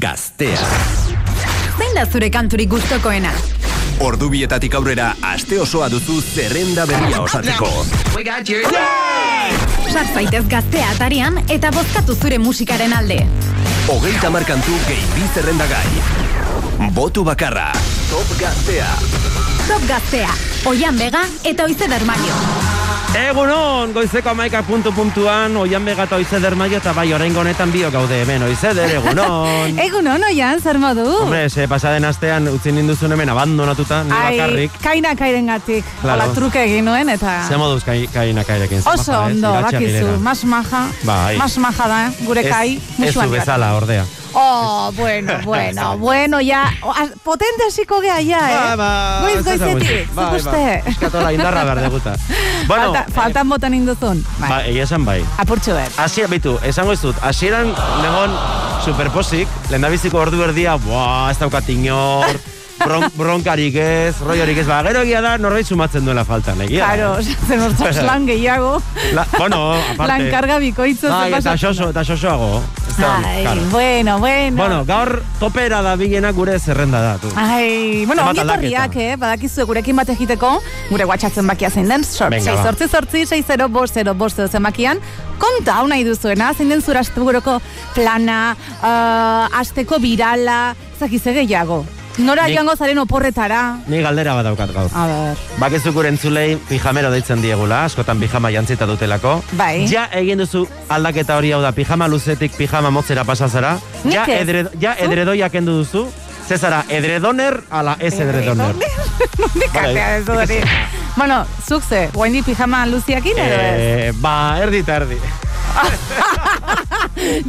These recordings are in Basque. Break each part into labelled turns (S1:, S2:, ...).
S1: Gaztea.
S2: Zein da zure kanturik gustokoena?
S1: Ordu bietatik aurrera aste osoa duzu zerrenda berria osatzeko.
S2: Sar zaitez gaztea atarian eta bozkatu zure musikaren alde.
S1: Hogeita markantu gehi bi zerrendagai. Botu bakarra. Top Gaztea.
S2: Top gaztea, oian bega eta oize dermaio.
S3: Egunon, goizeko amaika puntu puntuan, oian begata oizeder maio eta bai orain honetan bio gaude hemen, oizeder, egunon.
S4: Egunon, oian, zer modu?
S3: Hombre, ze pasaden astean utzi ninduzun hemen abandonatuta, ni bakarrik.
S4: kaina kairen gatik.
S3: Claro.
S4: Hola, truke egin nuen, eta...
S3: Ze moduz kai, kaina kairekin.
S4: Oso
S3: maja, ez?
S4: ondo, bakizu, mas maja,
S3: Bai.
S4: mas maja da, gure
S3: Ez-
S4: kai,
S3: Ez
S4: musuan joaten.
S3: bezala, ordea.
S4: Oh, bueno, bueno, bueno, ya, o, a- potente hasiko gea ya, eh? Goiz goizetik, zuk uste?
S3: Eskatola indarra behar deguta. Bueno,
S4: Falta, faltan botan induzun.
S3: eh,
S4: Bai,
S3: ba, egia esan bai.
S4: apurtxo bet.
S3: Asia, bitu, esango ez dut, hasieran negon superposik, lehendabiziko ordu erdia, buah, ez daukat inor, bron, bronkarik ez, roiorik ez, ba, gero egia da, norbait sumatzen duela faltan, egia. da.
S4: Claro, zen hortzaz lan gehiago,
S3: La, bueno, aparte.
S4: lan karga bikoitzo
S3: Bai,
S4: zen
S3: eta
S4: pasatzen
S3: xoso,
S4: da.
S3: eta xosoago. Ez da,
S4: Ai,
S3: claro.
S4: bueno, bueno.
S3: Bueno, gaur topera da bilenak gure zerrenda da, tu.
S4: Ai, bueno, ongi etorriak,
S3: aldaketa.
S4: eh? Badakizu gurekin bat egiteko, gure WhatsAppen bakia zein den, sort,
S3: Venga,
S4: 6 sortzi sortzi, 6 0 bost 0 bost 0 zenbakian, konta hau nahi duzuena, zein den zura asteburoko plana, uh, asteko birala, zakize gehiago. Nora
S3: Nik-
S4: joango zaren oporretara.
S3: Ni galdera bat daukat gaur.
S4: A ber,
S3: Bakizu gure entzulei pijamero deitzen diegula, askotan pijama jantzita dutelako.
S4: Bai.
S3: Ja egin duzu aldaketa hori hau da, pijama luzetik pijama motzera pasazara.
S4: Nik
S3: Ja, edre, ja
S4: Zu?
S3: edredoia kendu duzu. Zezara, edredoner ala ez edredoner.
S4: Nondik
S3: Bai.
S4: atea ez hori. Bueno, zuk ze, guaindi pijama luziakin edo ez?
S3: Eh, ba, erdi eta erdi.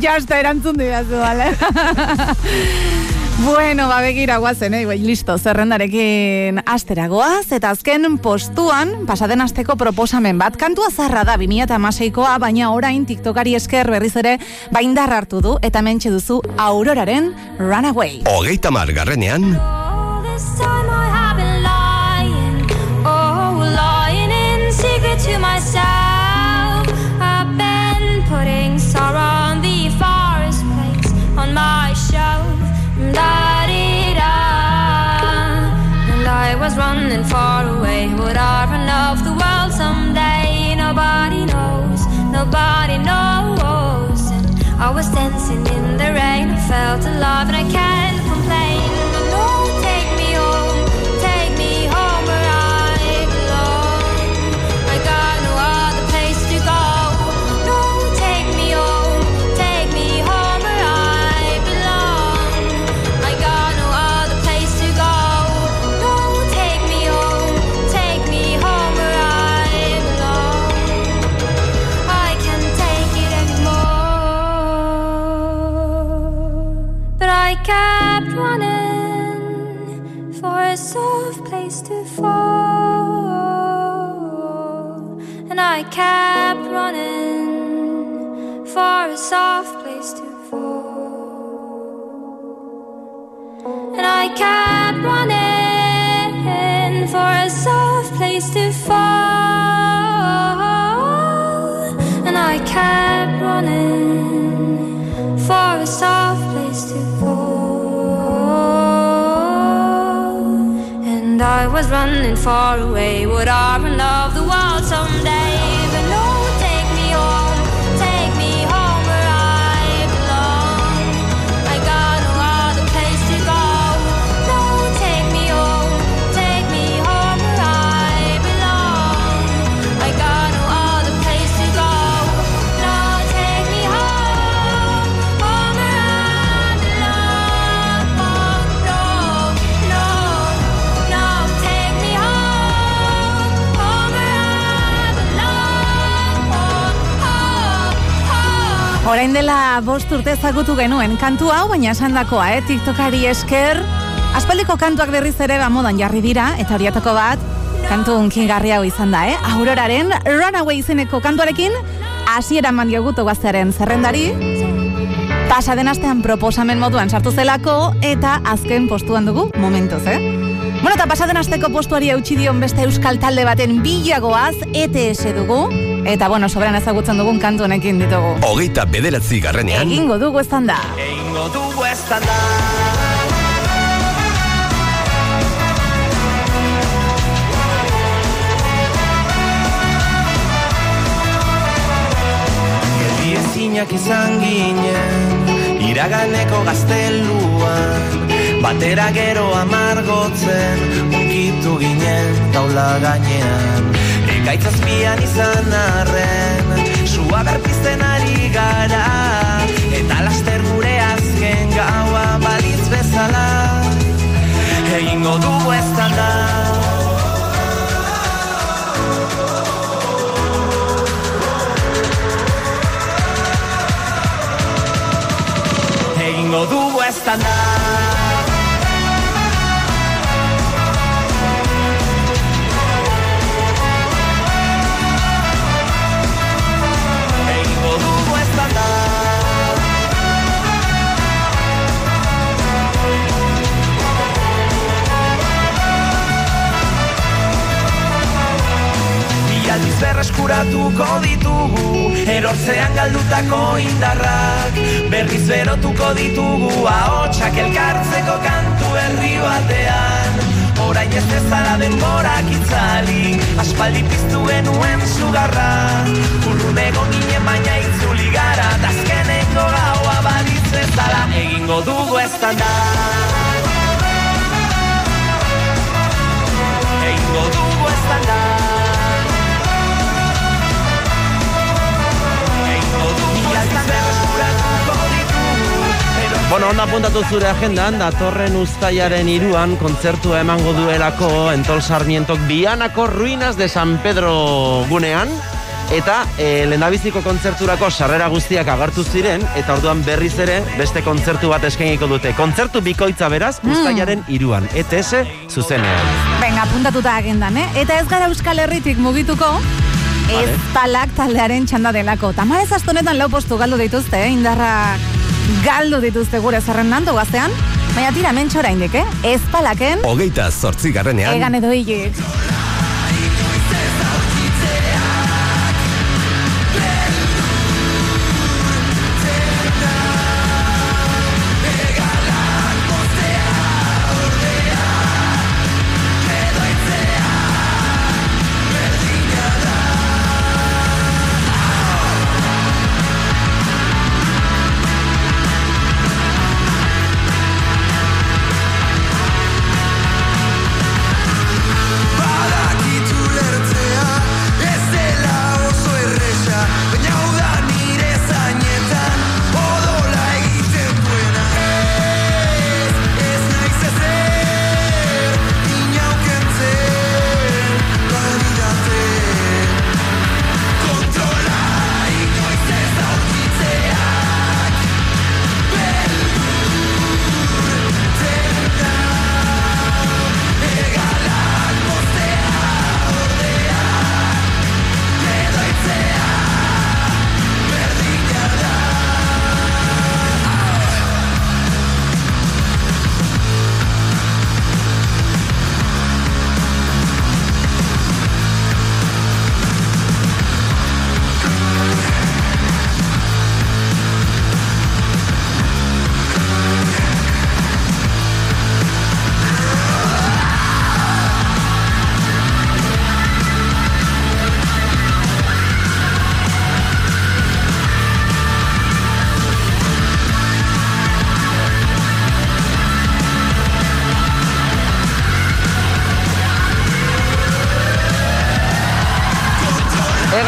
S4: Ja, hasta erantzun didazu, bale? Bueno, ba begira guazen, eh? Bai, listo, zerrendarekin asteragoaz, eta azken postuan, pasaden asteko proposamen bat, kantua zarra da 2006koa, baina orain tiktokari esker berriz ere baindar hartu du, eta mentxe duzu Auroraren Runaway.
S1: Hogeita margarrenean,
S5: I kept running for a soft place to fall. And I kept running for a soft place to fall. And I kept running for a soft place to fall. And I was running far away. Would I run of the world someday?
S4: Orain dela bost urte ezagutu genuen kantu hau, baina esandakoa, eh? TikTokari esker, aspaldiko kantuak berriz ere ba modan jarri dira, eta horietako bat, kantu unkigarri hau izan da, eh? Auroraren Runaway izeneko kantuarekin, hasiera eman diogutu gaztearen zerrendari, pasaden astean proposamen moduan sartu zelako, eta azken postuan dugu momentuz, eh? Bueno, eta pasaden asteko postuari eutxi dion beste euskal talde baten bilagoaz, ETS dugu, Eta bueno, sobran ezagutzen dugun kantu honekin ditugu.
S1: Hogeita bederatzi garrenean.
S4: Egingo dugu estan da.
S6: Egingo dugu estan da Geldi ezinak izan ginen Iraganeko gazteluan Batera gero amargotzen Unkitu ginen taula gainean Ekaitzazpian izan arren Sua berpizten ari gara Eta laster gure azken gaua balitz bezala. Egingo dugu ez da Egingo dugu ez da berreskuratuko ditugu. Erortzean galdutako indarrak Berriz berotuko ditugu. Ahotsak elkartzeko kantu herri batean. Orain ez bezala denborak itzali Aspaldi piztu genuen zugarra Urrun egon ginen baina itzuli gara Tazkeneko gaua balitz Egingo dugu ez da Egingo dugu ez da
S3: Bueno, onda apuntatu zure agendan, datorren ustaiaren iruan kontzertua emango duelako Entol Sarmientok Bianako Ruinas de San Pedro gunean Eta e, lehendabiziko kontzerturako sarrera guztiak agartu ziren Eta orduan berriz ere beste kontzertu bat eskainiko dute. Kontzertu bikoitza beraz, ustaiaren iruan ETS zuzenean.
S4: Venga, apuntatuta agendan, eh? Eta ez gara Euskal Herritik mugituko, ez palak taldearen txanda delako. Tamarez astonetan lau postu galdu dituzte, eh? Indarra galdu dituzte gure zerrendan gaztean. Baina tira mentxora indik, eh? Ez palaken,
S1: Hogeita zortzi garrenean.
S4: egan edo hilik.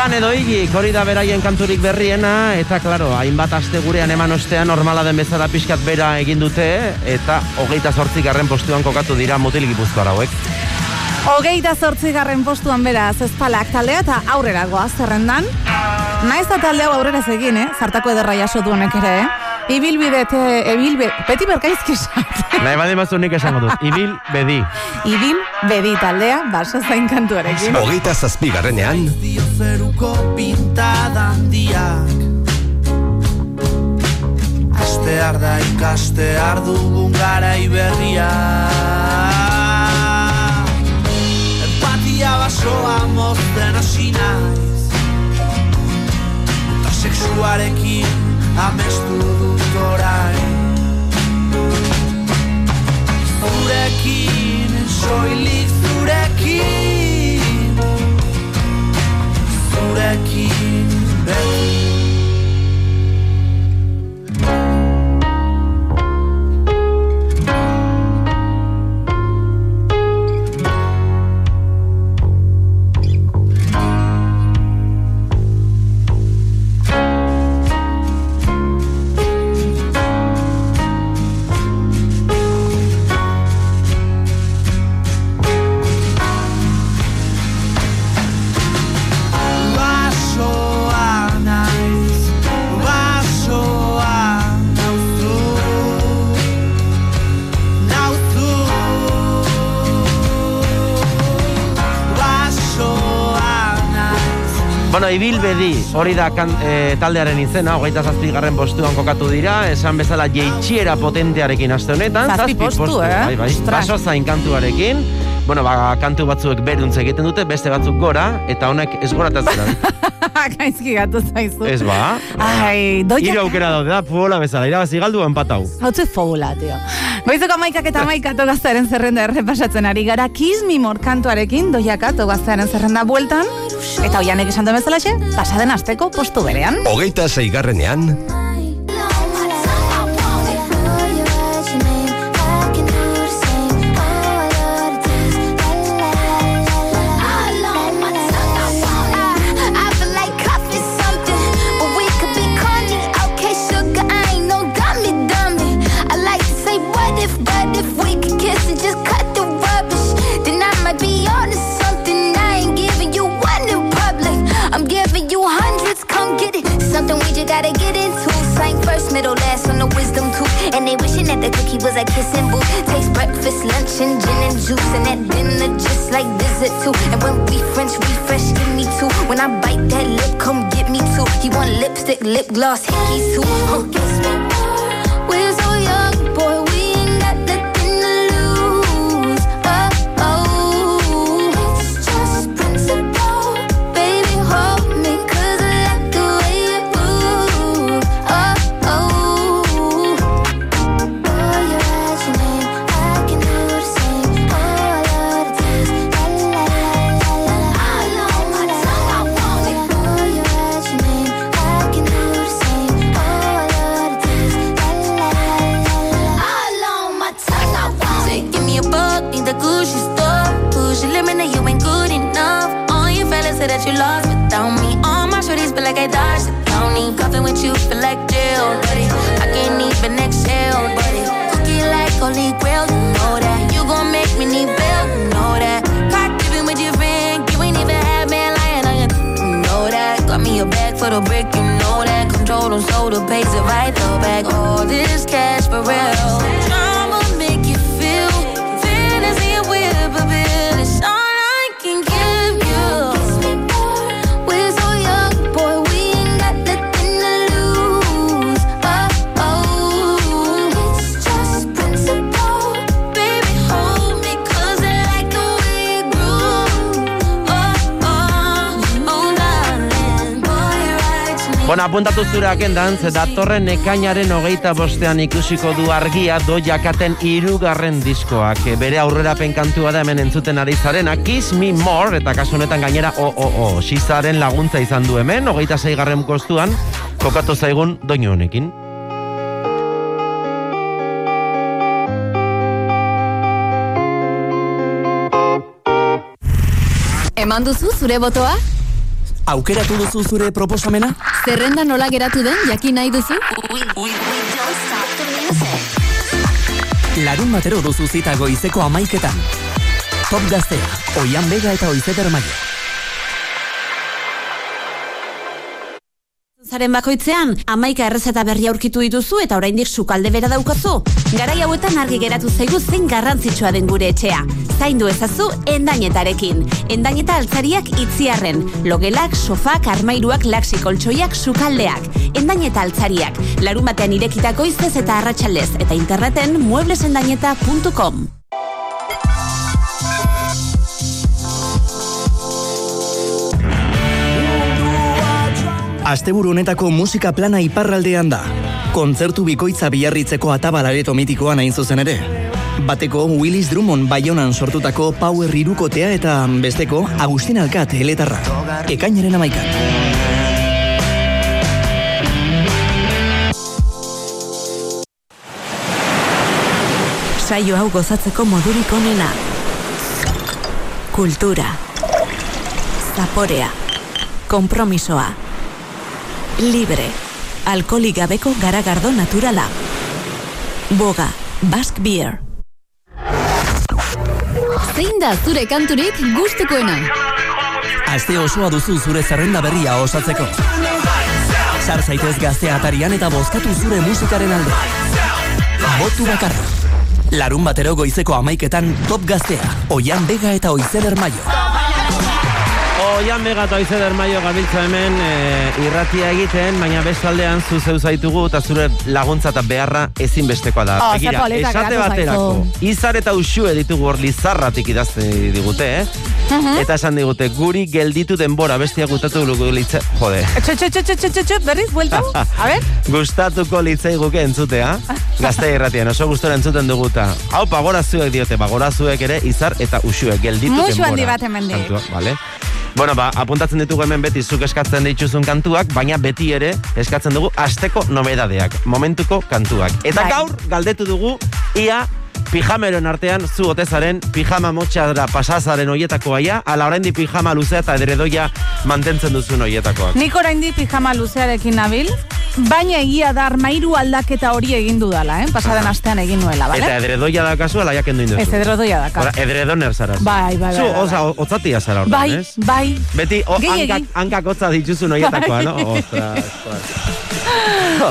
S3: Egan edo higik, hori da beraien kanturik berriena, eta klaro, hainbat aste gurean eman ostean normala den bezala pixkat bera egin dute, eta hogeita zortzik garren postuan kokatu dira mutil gipuzkoar hauek.
S4: Hogeita zortzigarren postuan beraz ezpalak taldea eta aurrera goaz zerrendan. Naiz eta talde hau aurrera egin, eh? Zartako ederra jaso du honek ere, eh? Ibilbide, te, ibilbe, beti berkaizki esan.
S3: Nahi badi mazu nik esango dut, ibil bedi.
S4: Ibil, bedi taldea, baso zain kantuarekin.
S1: Hogeita zazpi garrenean.
S6: dio zeruko pintada handiak Astear da ikastear dugun garai berria Empatia basoa mozten hasi naiz
S7: sexuarekin amestu dut orain. Zurekin, soilik zurekin. Zurekin beti
S3: Bueno, ibilbedi, hori da kan, e, taldearen izena, hogeita zazpigarren postuan kokatu dira, esan bezala jeitxiera potentearekin aste honetan.
S4: Zazpi postu, eh?
S3: Bai, bai, baso zain kantuarekin. Bueno, ba, kantu batzuek beruntz egiten dute, beste batzuk gora, eta honek ez gora.
S4: Gaizki gatu zaizu.
S3: ez ba?
S4: Ai, doia...
S3: Hiru aukera daude da, puola bezala, irabazi galdu empatau.
S4: Hautze fogula, tio. Goizeko amaikak eta amaikatu gaztearen zerrenda errepasatzen ari gara, Kiss Me More kantuarekin doiakatu gaztearen zerrenda bueltan, eta oianek esan duen bezalaxe, pasaden asteko postu berean.
S1: Hogeita zeigarrenean,
S8: gotta get into. Sang first, middle, last on the wisdom tooth. And they wishing that the cookie was a kissing booth. Taste breakfast, lunch, and gin and juice. And at dinner, just like dessert too. And when we French refresh, give me two. When I bite that lip, come get me two. He want lipstick, lip gloss, hickeys too. Huh. Kiss me. We're so young, boy. For the brick, you know that. Control them so the pays it right though back. All this cash for real.
S3: Bueno, apuntatu zure agendan, ze datorren ekainaren hogeita bostean ikusiko du argia do jakaten irugarren diskoak. E, Bere aurrerapen kantua da hemen entzuten ari zarena, Kiss Me More, eta kasu honetan gainera, o, o, o, Xizaren laguntza izan du hemen, hogeita zeigarren kostuan, kokatu zaigun doinu honekin.
S2: Eman duzu zure botoa?
S9: Aukeratu duzu zure proposamena?
S2: Zerrenda nola geratu den jakin nahi duzu?
S9: Larun batero duzu zita goizeko amaiketan. Top gaztea, oian bega eta oizeder maia.
S10: Zaren bakoitzean, amaika errezeta berri aurkitu dituzu eta oraindik sukalde bera daukazu. Garai hauetan argi geratu zaigu zein garrantzitsua den gure etxea. Zaindu ezazu endainetarekin. Endaineta altzariak itziarren. Logelak, sofak, armairuak, laksi koltsoiak, sukaldeak. Endaineta altzariak. Larun batean irekitako izez eta arratsaldez eta interneten mueblesendaineta.com.
S9: Asteburu honetako musika plana iparraldean da. Kontzertu bikoitza biarritzeko atabalareto mitikoan hain zuzen ere. Bateko Willis Drummond Baionan sortutako Power irukotea eta besteko Agustin Alkat eletarra. Ekainaren amaikan.
S11: Saio hau gozatzeko modurik onena. Kultura. Zaporea. Kompromisoa. Libre. Alkolik gabeko garagardo naturala. Boga. Basque Beer.
S2: Zein da zure kanturik gustukoena?
S9: Aste osoa duzu zure zerrenda berria osatzeko. Sar zaitez gaztea atarian eta bozkatu zure musikaren alde. Botu bakarra. Larun batero goizeko amaiketan top gaztea. Oian Bega eta Oizeder Maio.
S3: Oian Bega eta Oizeder Maio gabiltza hemen e, irratia egiten, baina bestaldean zu zeu zaitugu eta zure laguntza eta beharra ezinbestekoa da.
S4: Oh,
S3: Begira, esate baterako. Izar eta usue ditugu hor lizarratik idazte digute, eh?
S4: Mhm.
S3: Eta esan digute, guri gelditu denbora bestia gutatu lugu litze... Jode.
S4: Berriz, buelta. A ver.
S3: Gustatuko litzai guke entzutea. Gazte irratian, oso gustora entzuten duguta. Hau, pagorazuek diote, pagorazuek ere, izar eta usuek gelditu
S4: Musu
S3: denbora.
S4: handi bat hemendik.
S3: Kantua, vale? Bueno, ba, apuntatzen ditugu hemen beti zuk eskatzen dituzun kantuak, baina beti ere eskatzen dugu asteko nobedadeak, momentuko kantuak. Eta
S4: Bai.
S3: gaur galdetu dugu ia pijameron artean zu otezaren pijama motxadra pasazaren oietako aia, ala oraindi pijama luzea eta edredoia mantentzen duzun oietakoak.
S4: Nik oraindi pijama luzearekin nabil, baina egia da armairu aldaketa hori egin dudala, eh? Pasaden astean egin nuela,
S3: Eta
S4: bale?
S3: edredoia da kasu, ala jaken duin duzu.
S4: Ez edrodoia daka.
S3: Ora, edredoner zara.
S4: Bai, bai, bai,
S3: Zu,
S4: bai,
S3: oza, o- otzatia zara ordan,
S4: Bai,
S3: ez?
S4: bai.
S3: Beti, o,
S4: Gehiegi.
S3: hankak, hankak otza dituzun oietakoa, no?
S4: Bai.
S3: Ostras, ostras.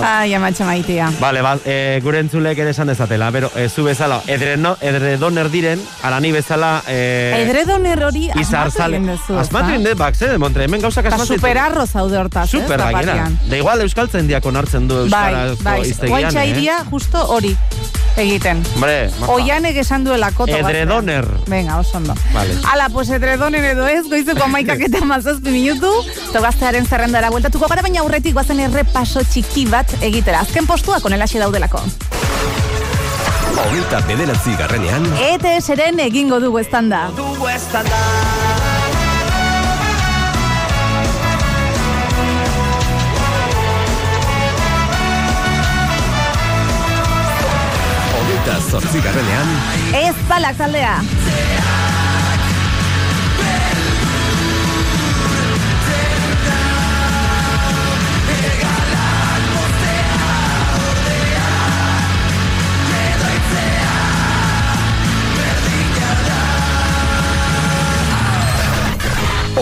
S4: Ai, amatxe maitia.
S3: Vale, ba, e, gure entzulek ere esan dezatela, bero, e, zu bezala, edreno, edredoner diren, ala ni bezala... E,
S4: Edredoner hori
S3: izar
S4: asmatu duzu,
S3: Asmatu dut, bak, montre, hemen gauzak
S4: Eta
S3: asmatu.
S4: superarro zaude hortaz, ez?
S3: Super, gainera.
S4: bat-batean.
S3: Da igual euskaltzen diak onartzen du
S4: Bai,
S3: euskarazko
S4: bai,
S3: iztegian,
S4: guaitxa
S3: eh?
S4: iria justo hori egiten.
S3: Hombre, maja.
S4: Oianek esan duela koto.
S3: Edredoner.
S4: Venga, oso ondo.
S3: Vale.
S4: Ala, pues edredonen edo ez, goizeko amaikak eta mazazpi minutu, togaztearen zerrendara bueltatuko gara, baina aurretik guazen errepaso txiki bat egitera. Azken postuak onelaxe daudelako.
S1: Hogeita bederatzi garrenean,
S4: ETS-eren egingo dugu estanda.
S12: Dugu estanda
S1: hogeita zortzi garrenean,
S4: Ez balak taldea.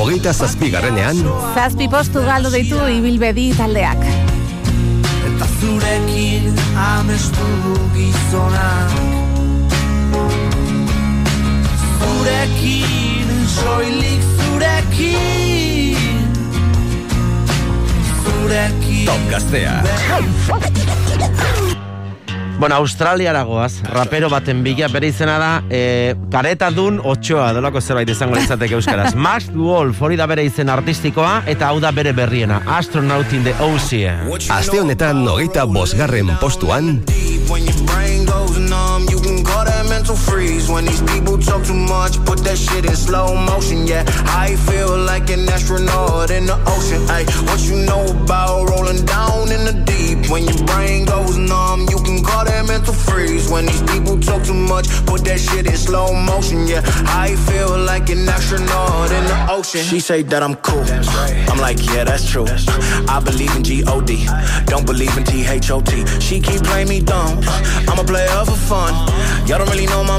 S1: Hogeita zazpi garrenean,
S4: Zazpi postu galdu ditu ibilbedi taldeak.
S13: Eta zurekin amestu gizonak. Zurekin, soilik zurekin. Zurekin.
S1: Top gaztea.
S3: Bueno, Australiara goaz, rapero baten bila, bere izena da, e, kareta dun otxoa, dolako zerbait izango litzateke euskaraz. Max Wolf, hori da bere izen artistikoa, eta hau da bere berriena, Astronaut in the Ocean.
S1: Aste honetan hogeita bosgarren postuan,
S13: When your brain goes numb, you can call that mental freeze. When these people talk too much, put that shit in slow motion. Yeah, I feel like an astronaut in the ocean. Ay, what you know about rolling down in the deep? When your brain goes numb, you can call that mental freeze. When these people talk too much, put that shit in slow motion. Yeah, I feel like an astronaut in the ocean. She say that I'm cool. I'm like, yeah, that's true. I believe in G-O-D. Don't believe in T-H-O-T. She keep playing me dumb. I'm a player for fun. Y'all don't really know my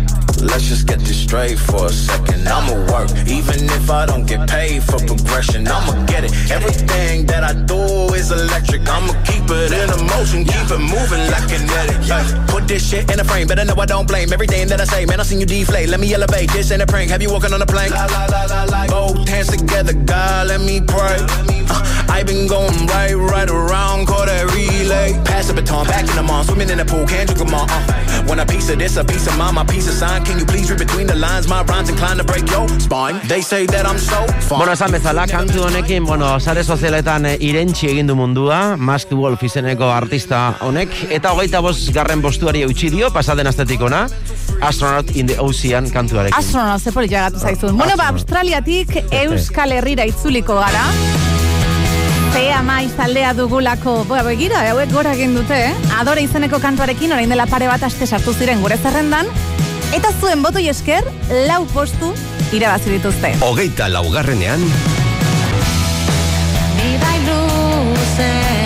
S14: Let's just get this straight for a second. I'ma work, even if I don't get paid for progression. I'ma get it. Everything that I do is electric. I'ma keep it in a motion, keep it moving like kinetic. Put this shit in a frame, better know I don't blame everything that I say. Man, I seen you deflate. Let me elevate. This ain't a prank. Have you walking on a plane? Both hands together, God, let me pray. Uh, I been going right, right around, call that relay. Pass the baton, back in the mall, swimming in the pool, can't drink them all. Uh. Want a piece of this, a piece of mine, my piece of sign. Can you please read between the lines? My rhymes inclined to break your spine. They say that I'm so fine.
S3: Bueno, esan bezala, kantu honekin, bueno, sare sozialetan eh, irentxi egin du mundua, Masked Wolf izeneko artista honek, eta hogeita bost garren postuari eutxi dio, pasaden astetik ona, Astronaut in the Ocean kantuarekin.
S4: Astronaut, ze polit jagatu zaizun. Bueno, ba. Australiatik Euskal Herrira itzuliko gara. Ze ama izaldea dugulako, boa, begira, hauek gora egin dute, eh? Adore izeneko kantuarekin, orain dela pare bat aste sartu ziren gure zerrendan, eta zuen botoi esker, lau postu irabazi dituzte.
S1: Hogeita laugarrenean,
S8: Vida luzea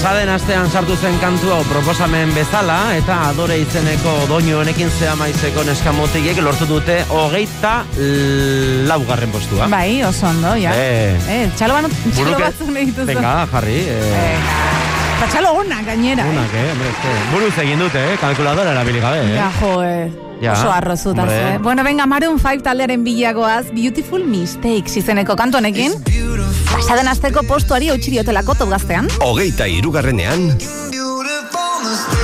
S3: Pasaden astean sartu zen kantu hau proposamen bezala, eta adore izeneko doinu honekin zea maizeko neskamotiek lortu dute hogeita laugarren postua.
S4: Bai, oso ondo, ja.
S3: Eh.
S4: Eh, txalo, banu, txalo nahi dituzu.
S3: Venga, jarri. Eh,
S4: Eta txalo ona, gainera. eh.
S3: unak, eh, hombre, eske. Buruz egin dute, eh, kalkuladora erabili gabe, eh.
S4: Ja, jo, eh.
S3: Ja,
S4: Oso arrozutaz,
S3: hombre.
S4: eh? Bueno, venga, Maroon 5 taldearen bilagoaz, Beautiful Mistakes izeneko kantu honekin. Pasaden azteko postuari eutxi diotelako top gaztean.
S1: hogeita irugarrenean,
S14: Beautiful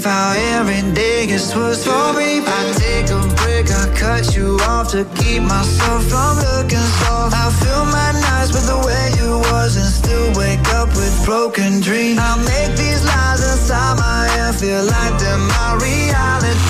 S14: believe how every day gets worse for me. I take a break, I cut you off to keep myself from looking soft. I fill my nights with the way you was and still wake up with broken dreams. I make these lies inside my head feel like they're my reality.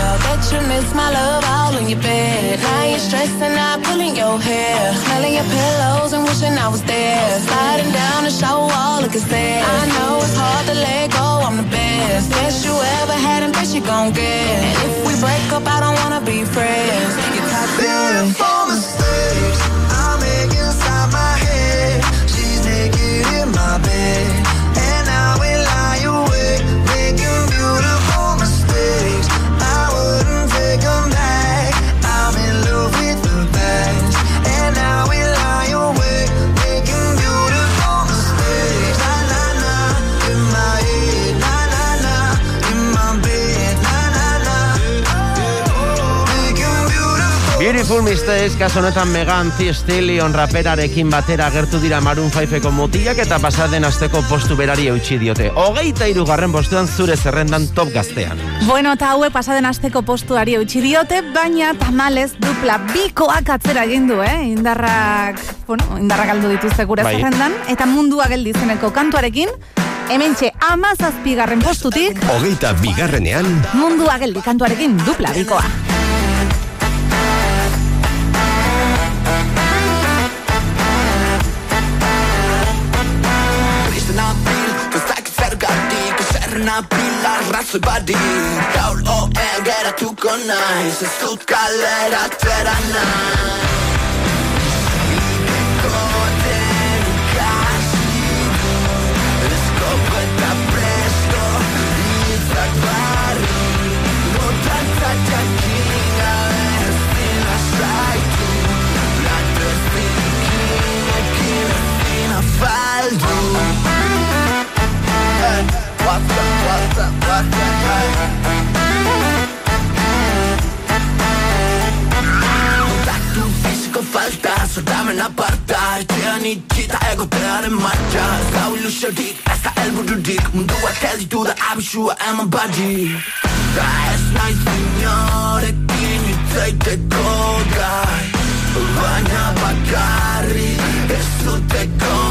S15: you miss my love all in your bed. Now you're stressing out, pulling your hair, smelling your pillows and wishing I was there. Sliding down the shower wall, looking sad. I know it's hard to let go. I'm the best, best you ever had, and best you gon' get. And if we break up, I don't wanna be friends. You're toxic.
S14: Beautiful
S3: beautiful. Mistakes, kaso honetan Megan Thee Stallion raperarekin batera agertu dira Maroon 5eko mutilak eta pasaden asteko postu berari eutxi diote. Hogeita irugarren postuan zure zerrendan top gaztean.
S4: Bueno, eta haue pasaden asteko postuari eutxi diote, baina tamalez dupla bikoak atzera egin du, eh? Indarrak, bueno, indarrak aldu dituzte gure
S3: Bai.
S4: zerrendan, eta mundua geldizeneko kantuarekin, hementxe amazazpigarren postutik,
S1: Hogeita bigarrenean,
S4: mundua geldi kantuarekin dupla bikoa.
S14: Zerren nabil arrazoi badik Gaur oel geratuko naiz Ez dut kalera atera nahi Ibeko what's up, what's up, what's up, hey Kontaktu fisiko falta Zordamen aparta Etxean itxita egotearen martxa Ez da ilusiorik, ez da elbururik Munduak gelditu da abisua eman badi Da ez naiz inorekin itzaiteko gai Baina bakarri ez duteko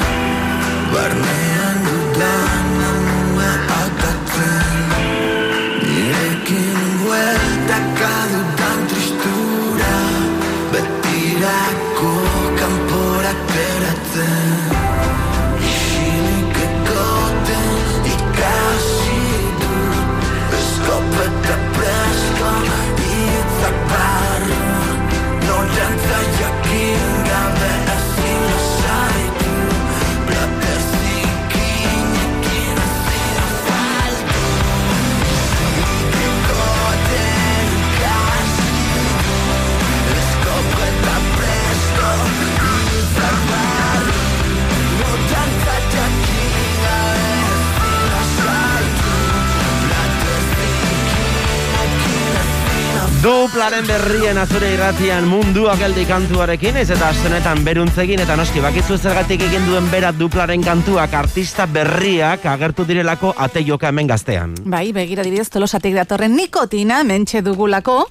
S3: Duplaren berrien azure irratian mundua geldi kantuarekin, ez eta astenetan beruntzegin eta noski bakizu zergatik egin duen berat duplaren kantuak artista berriak agertu direlako ate joka hemen gaztean.
S4: Bai, begira dibidez tolosatik datorren nikotina mentxe dugulako.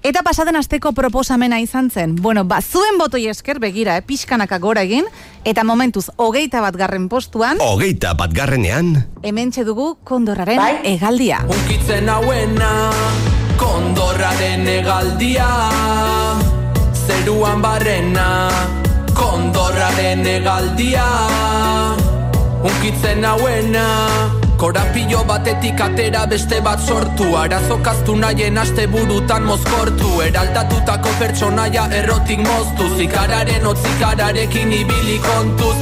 S4: Eta pasaden asteko proposamena izan zen. Bueno, ba, zuen botoi esker begira, eh, pixkanaka gora egin. Eta momentuz, hogeita bat garren postuan,
S1: hogeita batgarrenean,
S4: hementxe dugu kondorraren egaldia.
S16: Unkitzen hauena Kondorraren egaldia Zeruan barrena. Kondorraren egaldia Unkitzen hauena Korapilo batetik atera beste bat sortu. Arazokaztu nahien aste burutan mozkortu. Eraldatutako pertsonaia errotik moztu Zikararen otzikararekin ibili kontuz.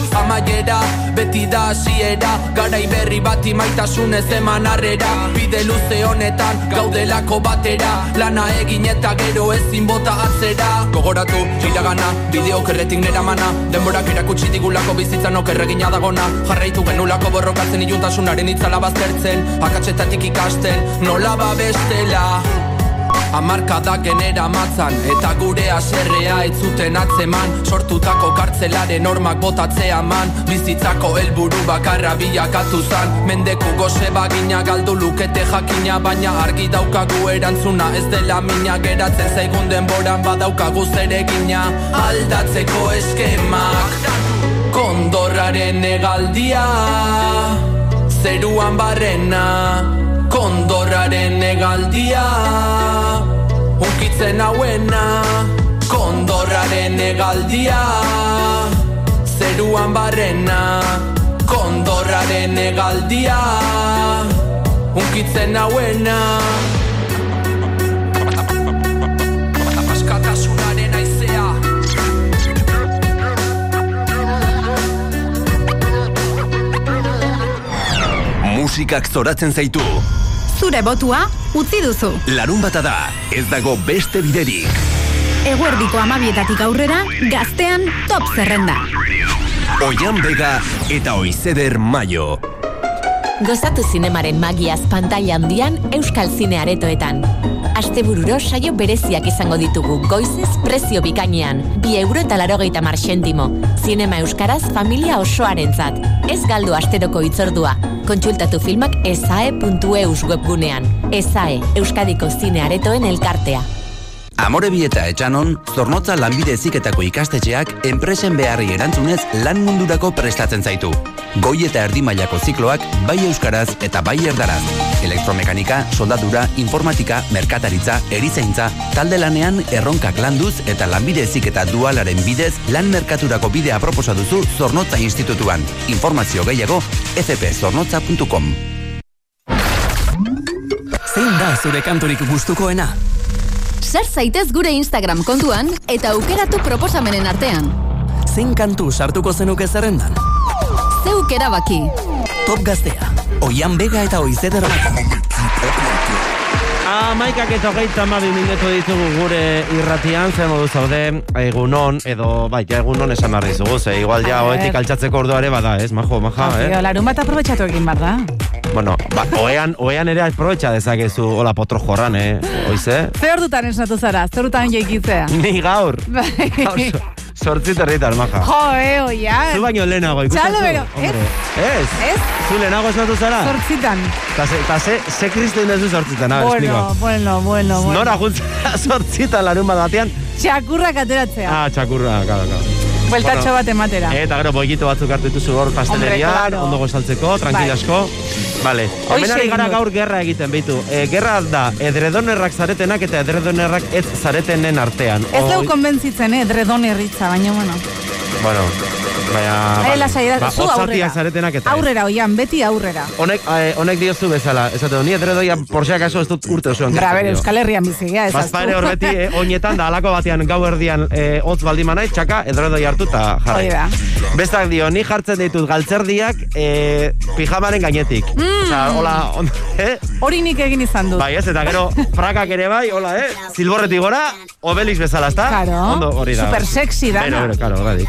S16: Beti da hasiera. Garai berri bati maitasunez eman arrera Bide luze honetan gaudelako batera. Lana egin eta gero ezin bota atzera. Gogoratu, iragana, bideo kerretik nera mana Denborak erakutsi digulako bizitzan okerregina dagona. Jarraitu genulako borrokatzen iluntasunaren itzala baztertzen Akatsetatik ikasten, nola babestela Amarkada genera matzan Eta gure aserrea ez zuten atzeman. Sortutako kartzelaren normak botatzea man Bizitzako helburu bakarra bilakatu zan. Mendeku goze bagina galdu lukete jakina Baina argi daukagu erantzuna ez dela mina. Geratzen zaigun denboran badaukagu zeregina Aldatzeko eskemak Kondorraren egaldia Zeruan barrena Kondorraren egaldia Unkitzen hauena Kondorraren egaldia Zeruan barrena Kondorraren egaldia Unkitzen hauena
S1: Musikak zoratzen zaitu.
S2: Zure botua utzi duzu.
S1: Larun bata da, ez dago beste biderik.
S2: Eguerdiko amabietatik aurrera, gaztean top zerrenda.
S1: Oian Bega eta Oizeder Mayo.
S17: Gozatu zinemaren magiaz pantalla handian Euskal Zine Aretoetan. Astebururo saio bereziak izango ditugu goizez prezio bikainean. Bi euro eta larogeita mar xentimo. Zinema Euskaraz familia osoarentzat. Ez galdu asteroko itzordua. Kontsultatu filmak esae.eus webgunean. Esae, Euskadiko Zine Aretoen elkartea.
S18: Amorebi eta etxanon, zornotza lanbide eziketako ikastetxeak enpresen beharri erantzunez lan mundurako prestatzen zaitu. Goi eta erdi mailako zikloak bai euskaraz eta bai erdaraz. Elektromekanika, soldadura, informatika, merkataritza, erizaintza, talde lanean erronkak landuz eta lanbide eziketa dualaren bidez lan merkaturako bidea proposa duzu Zornotza Institutuan. Informazio gehiago fpzornotza.com
S9: Zein da zure kanturik gustukoena?
S2: Sar zaitez gure Instagram kontuan eta aukeratu proposamenen artean.
S9: Zein kantu sartuko zenuke zerrendan?
S2: Zeuk erabaki.
S9: Top gaztea, Oian Bega eta Oizeder
S3: Amaikak eta hogeita amabi minutu ditugu gure irratian, zer modu zaude, egunon, edo, bai, ja egunon esan behar dizugu, ze igual ja
S4: A ver.
S3: oetik altxatzeko orduare bada, ez, majo, maja, eh?
S4: Tío, larun bat aprobetxatu egin bar da.
S3: Bueno, ba, oean, oean ere aprobetxa dezakezu, hola potro jorran, eh, oize?
S4: Ze ordutan esnatu zara, ze ordutan jeikitzea.
S3: Ni gaur,
S4: Bai.
S3: Gaur, sortzit herritar, maja.
S4: Jo, eh, oian.
S3: Zu baino lehenago, ikusten
S4: Txalo, bero,
S3: Hombre, ez?
S4: Ez?
S3: Zu lehenago esnatu zara?
S4: Zortzitan.
S3: Ta ze, ta ze, kristo indezu sortzitan, a ver,
S4: Bueno,
S3: explico.
S4: bueno, bueno, bueno.
S3: Nora juntzera sortzitan larun bat batean?
S4: Txakurrak ateratzea.
S3: Ah, txakurra, claro, claro.
S4: Bueltatxo
S3: Bueno,
S4: bat ematera.
S3: Eta gero boikito batzuk hartu dituzu hor pastelerian,
S4: Hombre, claro.
S3: ondo gozaltzeko, tranquilasko. Vale, hemen ari gara gaur gerra egiten beitu. E, gerra da, edredonerrak zaretenak eta edredonerrak ez zaretenen artean.
S4: Ez
S3: O-
S4: deu konbentzitzen, eh, dredon erritza, baina, bueno.
S3: Bueno, baina...
S4: Ai, lasai,
S3: ba,
S4: zu aurrera.
S3: zaretenak eta ez.
S4: Aurrera, oian, beti aurrera.
S3: Honek, eh, honek diozu bezala, esatu, ni edredoia porxeak aso ez dut urte osoan.
S4: Gra,
S3: gertzen
S4: ber,
S3: dio.
S4: Euskal Herrian bizigea, ez
S3: Bazpa ere hor beti, eh, oinetan da alako batean gau erdian eh, hotz baldin manai, txaka, edredoi hartu eta jarri.
S4: Hoi da.
S3: Bestak dio, ni jartzen ditut galtzerdiak eh, pijamaren gainetik.
S4: Mm.
S3: Osea, hola, on, eh?
S4: Hori nik egin izan dut.
S3: Bai, ez, eta gero prakak ere bai, hola, eh? Zilborretik gora, obelix bezala, ezta?
S4: Claro.
S3: Ondo, hori da.
S4: Super sexy dana.
S3: Bero, bero, claro, horredik.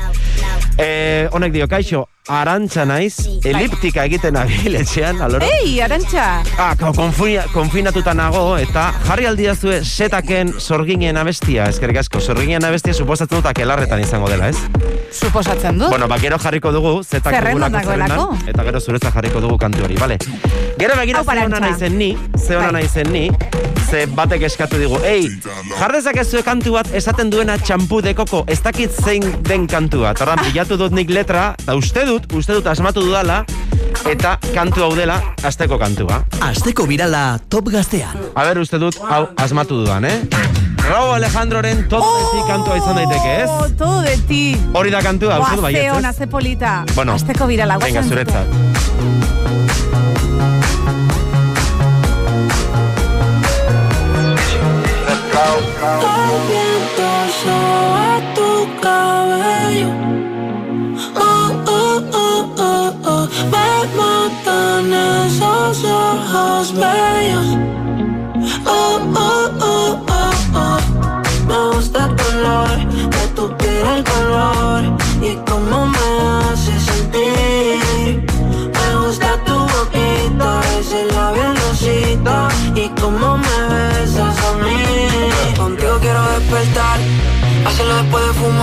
S3: Eh, honek dio, kaixo, arantza naiz, eliptika egiten abil etxean, aloro?
S4: Ei, arantxa!
S3: Ah, konfina, konfinatuta nago, eta jarri aldiazue setaken sorginen abestia, eskerrik asko, sorginen abestia suposatzen dut akelarretan izango dela, ez?
S4: Suposatzen dut.
S3: Bueno, ba, gero jarriko dugu, zetak dugulako zerrendan, eta gero zuretzat jarriko dugu kantu hori, bale? Gero begira ze hona
S4: Arantxa.
S3: naizen ni, ze hona
S4: Bai.
S3: naizen ni, ze batek eskatu digu, ei, jardezak ez kantu bat esaten duena txampu dekoko, ez dakit zein den kantua, eta ordan bilatu dut nik letra, eta uste dut, uste dut asmatu dudala, eta kantu hau dela, asteko kantua.
S9: Asteko birala top gaztean.
S3: A ber, uste dut, hau asmatu dudan, eh? Raúl Alejandroren todo de ti kantua izan daiteke, ez?
S4: Oh, todo de ti.
S3: Hori da kantua, uste dut baietz, ez?
S4: ze polita.
S3: Bueno,
S4: Asteko birala,
S3: venga,
S4: guazen
S3: zuretzat.
S19: El viento soba tu cabello. Oh, oh, oh, oh, oh.
S20: Me matan esos ojos bellos. Oh, oh, oh, oh, oh. Me gusta el color de tu piel, el color. Y cómo me hace sentir.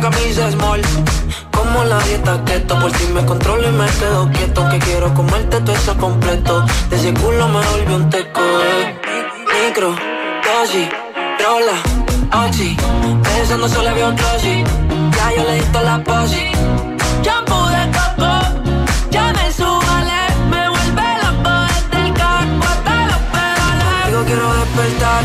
S20: camisa small. Como la dieta keto, por si me controlo y me quedo quieto. Que quiero comerte todo eso completo. De ese culo me volvió un teco. eh. Micro, dosis, rola, oxi. Pensando solo había un trozi. Ya yo le di la posi. Shampoo de coco, ya me subale. Me vuelve loco desde el carro hasta los pedales. Digo quiero despertar,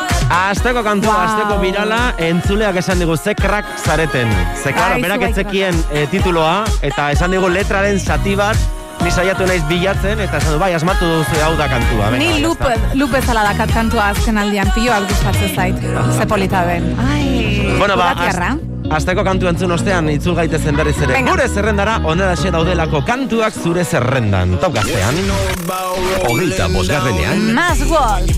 S3: Asteko kantua,
S9: Wow.
S3: asteko birala, entzuleak esan digu ze crack zareten. Ze, claro,
S4: Ai,
S3: berak
S4: zu bai
S3: etzekien eh, tituloa, eta esan digu letraren zati bat, ni saiatu naiz bilatzen, eta esan du, bai, asmatu duzu hau da kantua. Venga,
S4: Ni
S3: ya
S4: lup,
S3: está.
S4: lup bezala dakat kantua azken aldian, pioak gustatzen zait. Ze polita den. Ai,
S3: Bueno, ba,
S4: Uratiarra.
S3: az- asteko kantu entzun ostean itzul gaitezen berriz ere.
S4: Venga.
S3: Gure zerrendara oneraxe daudelako kantuak zure zerrendan. Top gaztean.
S1: Hogeita bosgarrenean.
S4: Más Wolf.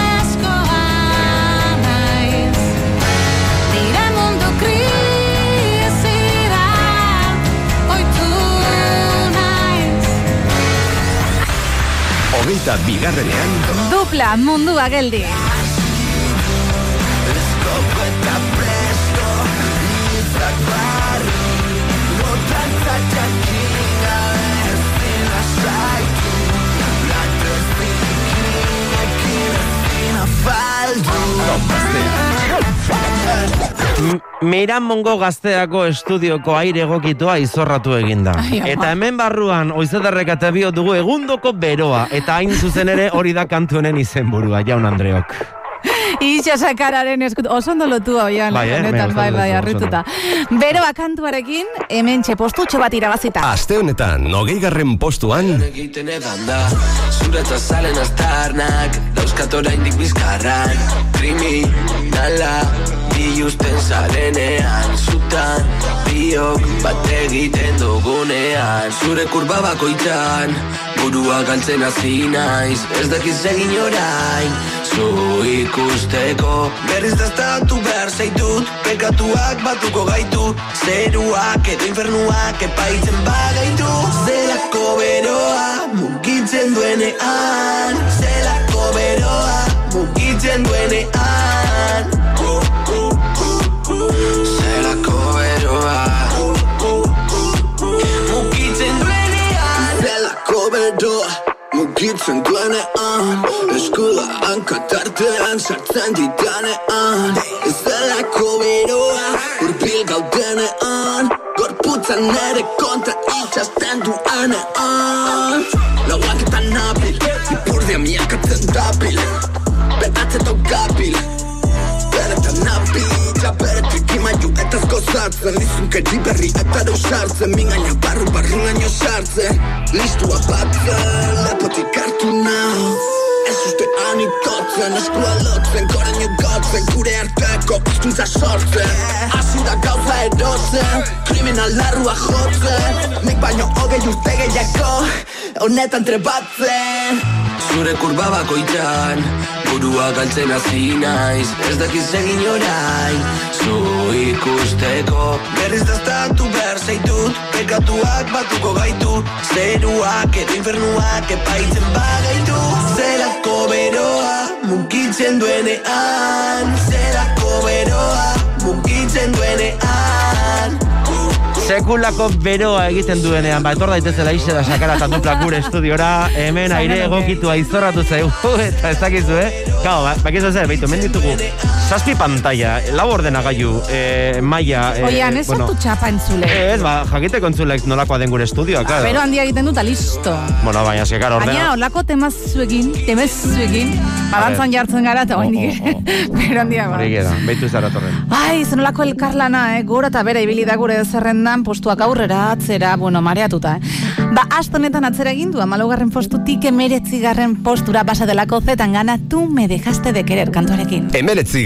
S1: Hogeita bigarrenean.
S4: Dupla mundua geldi.
S3: M- Miran Mongo gazteako estudioko aire egokitua izorratu eginda. Eta hemen barruan, oizetarrek eta bio dugu egundoko beroa. Eta hain zuzen ere hori da kantuenen izenburua, jaun Andreok.
S4: Ixa sakararen eskut, oso ondo lotua oian,
S3: Bai, eh?
S4: honetan, bai, bai, arrituta. Beroa kantuarekin, hemen txepostutxo bat irabazita.
S1: Aste honetan, hogeigarren postuan.
S12: egiten edan da Zuretza zalen aztarnak Dauzkat oraindik bizkarran Kriminala Biluzten zarenean Zutan Biok bat egiten dugunean. Zure kurba bakoitzan Burua galtzen hasi naiz. Ez dakiz egin orain Zu ikusteko. Berriz daztatu behar zaitut Pekatuak batuko gaitu. Zeruak edo infernuak Epaitzen bagaitu. Zelako beroa Mugitzen duenean. Zelako beroa Mugitzen duenean mugitzen duenean
S13: Eskuda hankatartean sartzen ditanean Ez delako beroa urbil gaudenean Gorputzan nere kontra itxasten duenean Lauak eta nabil, ipurdia miakatzen dabil Beratze tokabil Bere Ugeri berri eta sartzen Mingaina barru barrunaino sartzen Listua batzen, lepotik hartu nau Ez uste anitotzen, eskua lotzen, koraino gotzen Gure arteko pizkuntza sortzen Hasi da gauza erotzen, kriminal larrua jotzen Nik baino hogei urte gehiago, honetan trebatzen
S12: Zure kurba bakoitzan Burua galtzen hasi naiz. Ez dakiz egin orain Zu ikusteko. Berriz daztatu behar zaitut Pekatuak batuko gaitu. Zeruak edo infernuak Epaitzen bagaitu. Zelako beroa Mugitzen duenean. Zelako beroa Mugitzen duenean
S3: Sekulako beroa egiten duenean, ba, etor daitezela ise da sakara eta dupla gure estudiora, hemen aire egokitu aizorratu zaigu, eta ez dakizu, eh? Kao, ba, bakizu zer, behitu, menditugu, zazpi pantalla, lau ordenagailu, eh, maia... Eh,
S4: Oian, ez
S3: bueno,
S4: txapa entzule.
S3: Ez, ba, jakiteko entzulek nolakoa den gure estudioa, claro.
S4: Bero handia egiten dut, listo.
S3: Bueno, baina, eske, karo,
S4: Baina,
S3: ordena...
S4: olako temazuekin, temazuekin, balantzan jartzen gara, eta oindik, bero handia ba.
S3: Behitu zara torren.
S4: Ai, zenolako elkarlana, eh? gora eta bera ibili da gure zerrendan postuak aurrera, atzera, bueno, mareatuta, eh? Ba, astonetan atzera egin du, amalogarren postutik emeretzigarren postura basa delako zetan gana, tu me dejaste de querer kantuarekin.
S1: Emeretzi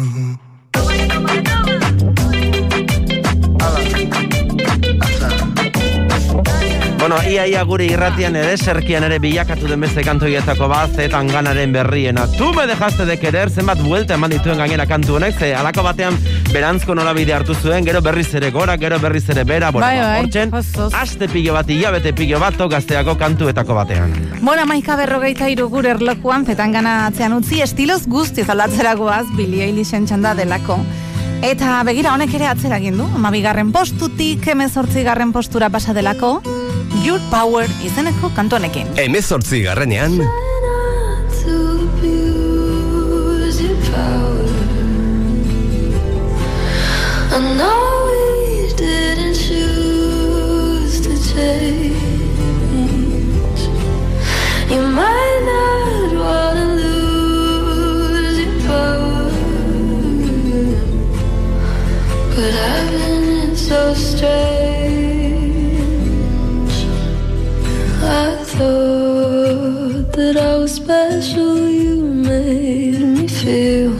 S3: Bueno, ia ia gure irratian ere serkian ere bilakatu den beste kantoietako bat, zetan ganaren berriena. Tu me dejaste de querer, zenbat buelta eman dituen gainera kantu honek, ze alako batean berantzko norabide hartu zuen, gero berriz ere gora, gero berriz ere bera, bueno,
S4: Bai,
S3: ba,
S4: bai,
S3: hortzen, aste pilo bat, hilabete pilo bat, gazteako kantuetako batean.
S4: Bueno, maika berrogeita iru gure erlojuan, zetan gana atzean utzi, estiloz guztiz aldatzeragoaz, Billie Eilisen txanda delako. Eta begira honek ere atzera egin du, amabigarren postutik, emezortzigarren postura pasa delako, Your Power izeneko kantu honekin.
S1: emezortzi garrenean,
S5: to abuse your power. I know we didn't choose to change. You might not wanna lose your power, but I've been so strange. I thought that I was special. You made me feel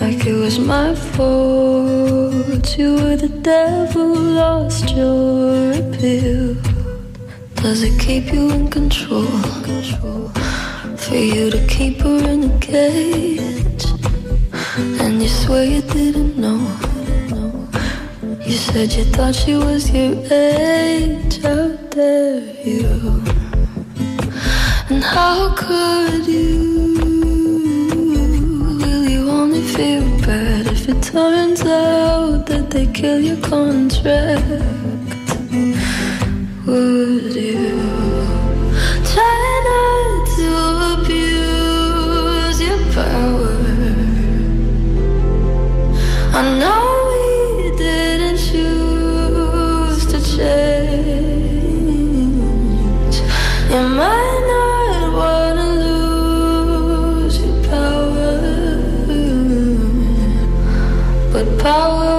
S5: like it was my fault. You were the devil, lost your appeal. Does it keep you in control?
S21: for you to keep her in a cage. And you swear you didn't know. You said you thought she was your age. How dare you? And how could you? Will you only feel bad if it turns out that they kill your contract? Would you power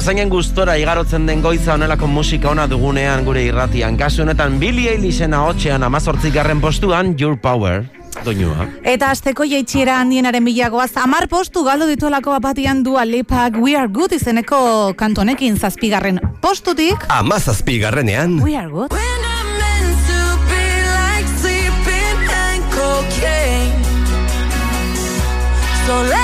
S3: Zeinen gustora igarotzen den goiza honelako musika ona dugunean gure irratian. Kasu honetan Billy Eilishen ahotsean amazortzik garren postuan Your Power. Doinua.
S4: Eta azteko jaitxiera handienaren bilagoaz, amar postu galdu dituelako bapatian Dua Lipak We Are Good izeneko kantonekin zazpigarren postutik.
S1: Amazazpi garrenean.
S4: We Are Good.
S12: So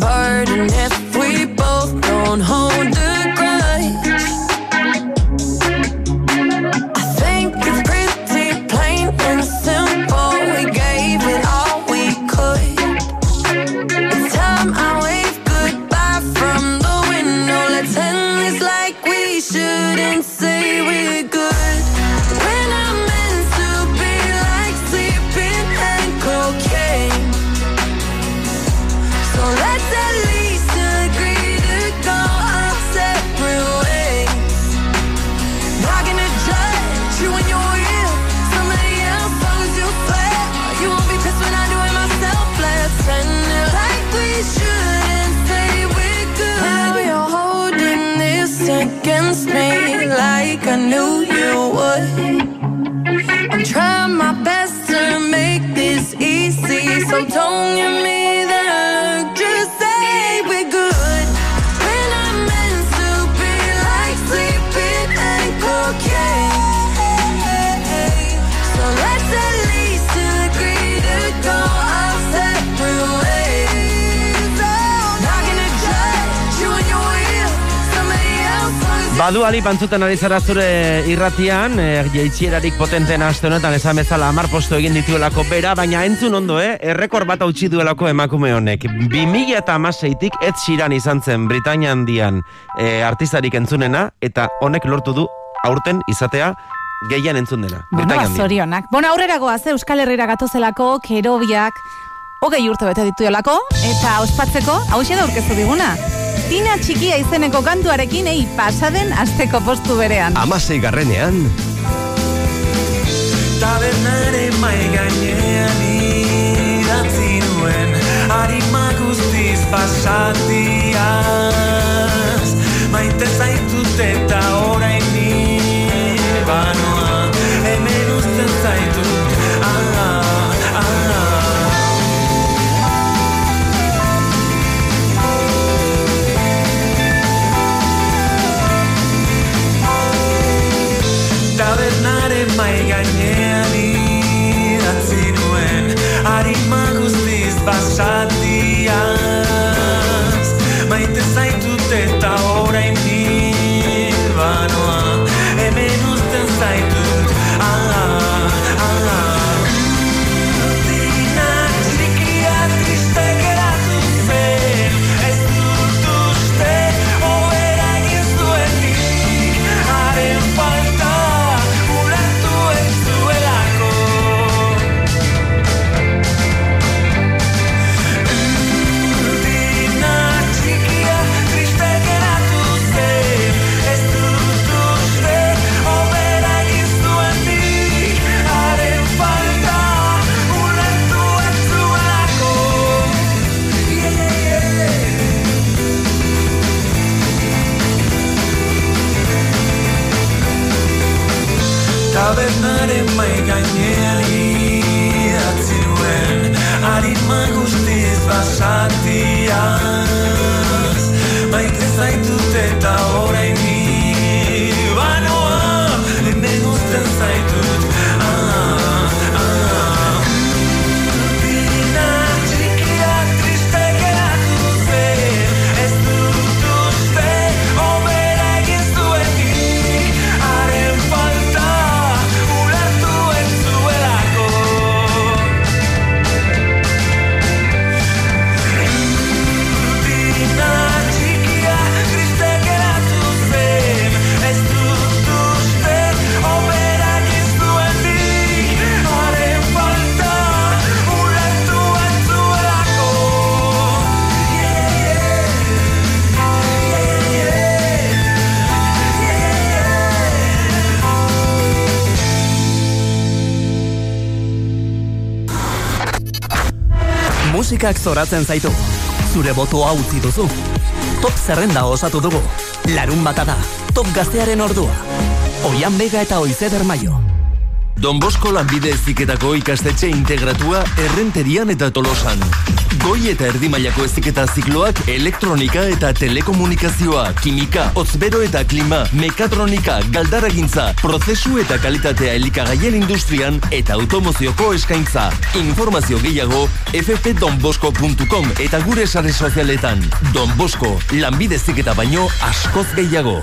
S12: burden. If
S3: Badu ali pantzuten ari zara zure irratian, e, jaitsierarik potenten aste honetan esan bezala amar postu egin dituelako bera, baina entzun ondo, eh? errekor bat hautsi duelako emakume honek. 2000 eta amaseitik ez ziran izan zen Britania handian e, artistarik entzunena, eta honek lortu du aurten izatea gehien entzun dena.
S4: Bueno,
S3: handian.
S4: zorionak. Bueno, aurrera goaz, eh, Euskal Herrira gatozelako, kerobiak, hogei urte bete dituelako, eta ospatzeko, hau da aurkeztu diguna. Tina txikia izeneko kantuarekin, ei, pasaden asteko postu berean.
S1: Amasei garrenean.
S22: Tabernare mai gainean idatzi nuen Arima guztiz pasatiaz
S9: Musikak zoratzen zaitu. Zure botoa utzi duzu. Top zerrenda osatu dugu. Larun bata da. Top gaztearen ordua. Oian bega eta oizeder maio.
S1: Don Bosko lanbide eziketako ikastetxe integratua errenterian eta tolosan. Goi eta erdi mailako eziketa zikloak elektronika eta telekomunikazioa, kimika, otzbero eta klima, mekatronika, galdaragintza, prozesu eta kalitatea elikagaien industrian eta automozioko eskaintza. Informazio gehiago ffdonbosco.com eta gure sare sozialetan. Don Bosko, lanbide eziketa baino askoz gehiago.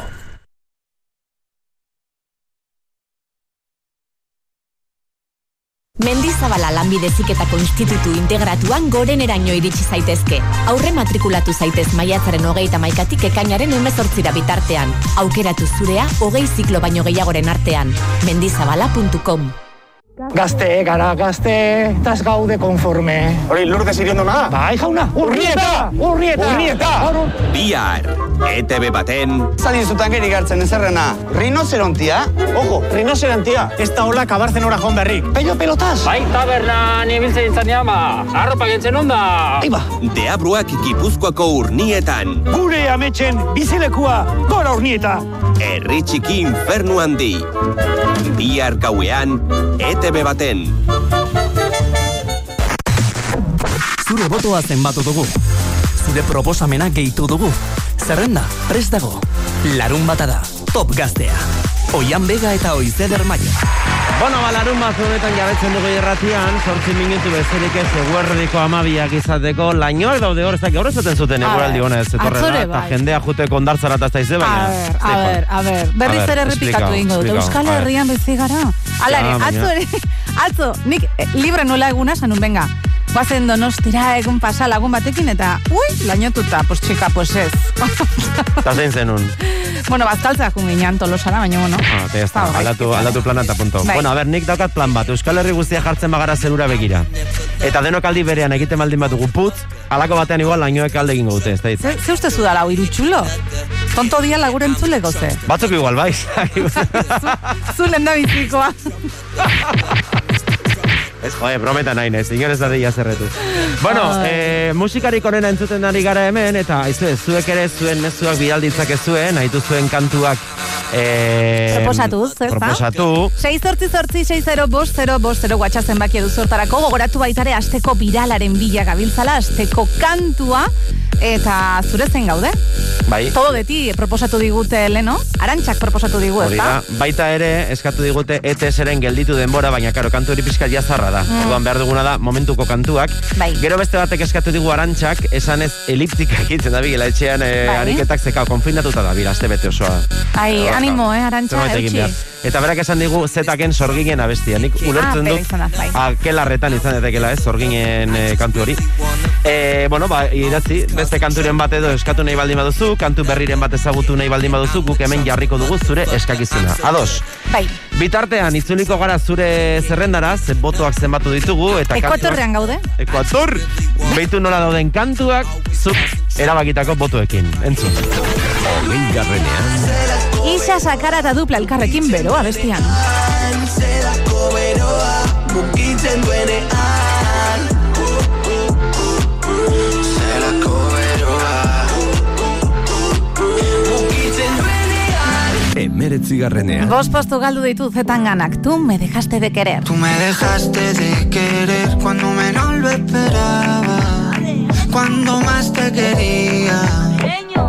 S17: Lanbide ziketako institutu integratuan goreneraino iritsi zaitezke. Aurre matrikulatu zaitez maiatzaren hogeita maikatik ekainaren emezortzira bitartean. Aukeratu zurea hogei ziklo baino gehiagoren artean. Mendizabala.com
S23: Gazte, gara, gazte, eta ez gaude konforme. Hori, lurde ziriondo na? Bai, jauna, urrieta! Urrieta! Urrieta!
S1: Bihar, ETV baten,
S24: Zalin zutan geri gartzen ezerrena. Rinocerontia? Ojo, rinocerontia.
S23: Ez da hola kabartzen ora joan berrik. Pello pelotaz!
S25: Bai, tabernan ibiltzen izan jama. Arropa gentzen onda.
S23: Aiba!
S1: Deabruak Gipuzkoako urnietan,
S23: Gure ametxen bizilekua, gora urnieta!
S1: herri txiki infernu handi. Bihar gauean, ETV baten.
S9: Zure botoa zenbatu dugu. Zure proposamena gehitu dugu. Zerrenda, prest dago. Larun bata da, top gaztea. Oian bega eta oizeder maio.
S3: Bueno, balarun bat honetan jabetzen dugu irratian, sortzi minutu bezerik ez eguerdiko amabiak izateko, lainoak daude hor, ez dakik, hor esaten zuten eguraldi hona ez etorrela, eta
S4: bai.
S3: jendea juteko ondartzara eta ez daize,
S4: A
S3: baina...
S4: ber, a ber, a ber, berriz ere dut.
S3: explica,
S4: Euskal. Herrian bizi gara. Ala ere,
S3: Ja, baina-
S4: atzo ere, atzo, nik eh, libre nola eguna sanun, venga. Guazen donostira egun pasa lagun batekin eta, ui, lainotuta, pues txika, pues ez.
S3: Eta zein zenun.
S4: bueno, bazkaltza jun ginean tolosara, baina bueno.
S3: Ah, te está, aldatu, aldatu plana eta punto.
S4: Bai.
S3: Bueno, a ber, nik daukat plan bat, Euskal Herri guztia jartzen bagara zerura begira. Eta denok aldi berean egiten baldin bat dugu putz, alako batean igual lainoek alde egingo dute, ez da
S4: Ze, ze uste zu dala, irutxulo? Tonto dia laguren entzuleko ze.
S3: Batzuk igual, bai.
S4: Zu lenda bizikoa.
S3: Ez, joe, brometa nahi nez, inorez da deia zerretu. Bueno, eh, musikarik onena entzuten ari gara hemen, eta aizu, zuek ere zuen mezuak bidalditzak ez zuen, nahitu zuen kantuak eh,
S4: Proposatuz, ez da?
S3: Proposatu.
S4: 6 zortzi 6 0 bost 0 bost 0 guatxa zenbaki edu zortarako gogoratu baitare asteko biralaren bila gabiltzala asteko kantua eta zure zen gaude?
S3: Bai.
S4: Todo de ti proposatu digute leno, arantxak proposatu digu,
S3: Hori da, baita ere eskatu digute ETS-eren gelditu denbora, baina karo, kantu hori pizkat jazarra da.
S4: Mm.
S3: Orduan behar duguna da momentuko kantuak.
S4: Bai.
S3: Gero beste batek eskatu digu arantxak, esan ez eliptika egitzen da bigela etxean e,
S4: Bai.
S3: ariketak zeka konfinatuta da, bira, aste bete osoa.
S4: Ai,
S3: Orduan,
S4: animo, eh, arantxa, eutxi.
S3: Eta berak esan digu zetaken sorginen abestia. Nik ulertzen dut
S4: izan da, bai.
S3: akelarretan izan datekela ez, sorginen eh, kantu hori. E, bueno, ba, idatzi, beste kanturen bat edo eskatu nahi baldin baduzu, kantu berriren bat ezagutu nahi baldin baduzu, guk hemen jarriko dugu zure eskakizuna. Ados.
S4: Bai.
S3: Bitartean, itzuliko gara zure zerrendara, ze botoak zenbatu ditugu, eta
S4: Ekuatorrean gaude.
S3: Ekuator! Beitu nola dauden kantuak, zuk erabakitako botoekin. Entzun.
S4: Isa sakara eta dupla elkarrekin beroa bestian.
S12: Zelako beroa Mugitzen duenean
S1: Emeretzi garrenean.
S4: Bost postu galdu ditu zetan ganak, tu me dejaste de querer.
S14: Tú me dejaste de querer cuando menos lo esperaba. Cuando más te quería,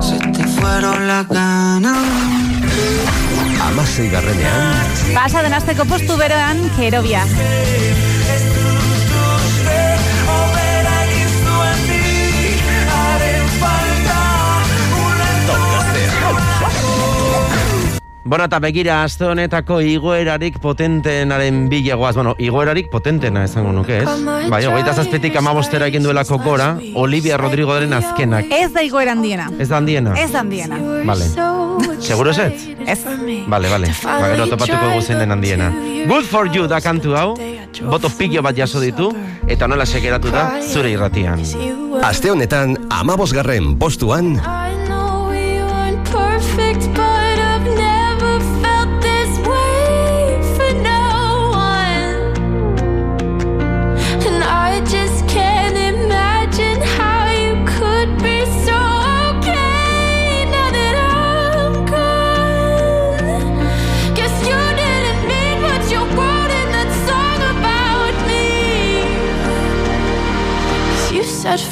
S14: se te fueron las ganas.
S1: Amasei garrenean.
S4: Pasa den asteko postu beroan, kerobia.
S3: Bueno, eta begira, aste honetako igoerarik potentenaren bilegoaz, bueno, igoerarik potentena esango nuke, ez? Bai, hogeita zazpetik amabostera egin duelako gora, Olivia Rodrigoren azkenak.
S4: Ez da igoeran diena.
S3: Ez da handiena?
S4: Ez da handiena.
S3: Vale. Seguro ez?
S4: Ez.
S3: Vale, vale. Ba, gero topatuko dugu zein den handiena. Good for you da kantu hau, boto pillo bat jaso ditu, eta nola sekeratu da zure irratian.
S1: Aste honetan, amabosgarren postuan,
S5: I know we weren't perfect, but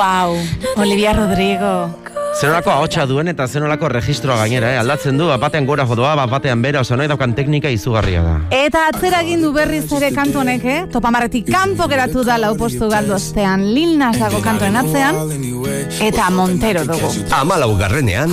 S4: Wow, Olivia Rodrigo.
S3: Zenolako ahotsa duen eta zenolako registroa gainera, eh? aldatzen du, bat batean gora jodoa, bat batean bera, oso nahi daukan teknika izugarria da.
S4: Eta atzera egin du berriz ere kantu honek, eh? Topamarretik kanpo geratu da lau postu galdu ostean Lil Nas dago kantuen atzean, eta Montero dugu.
S1: Amalau garrenean,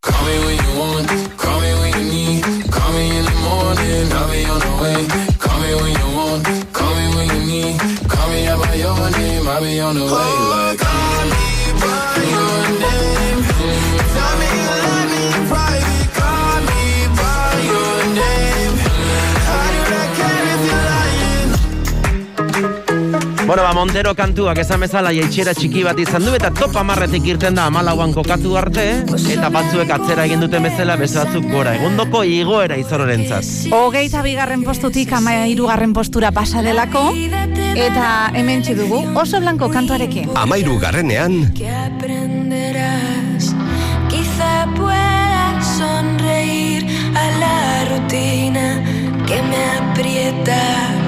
S3: Bueno, ba, Montero kantuak esan bezala jaitxera txiki bat izan du eta top amarretik irten da amalauan kokatu arte eta batzuek atzera egin duten bezala beste batzuk gora. Egundoko igoera izororentzat.
S4: Hogeita bigarren postutik ama irugarren postura pasa delako, eta hemen dugu oso blanko kantuarekin.
S1: amairu garrenean,
S5: que aprenderás. Quizá pueda sonreír a la rutina que me aprieta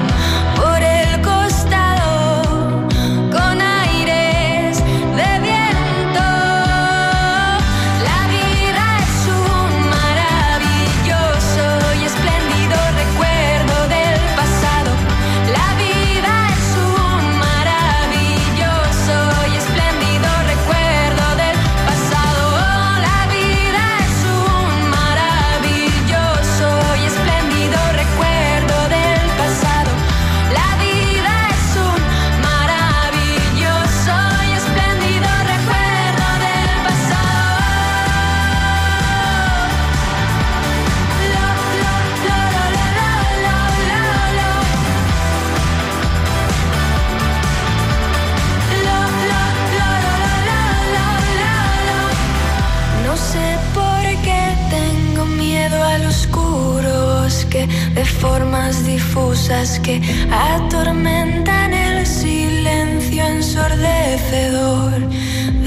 S5: formas difusas que atormentan el silencio ensordecedor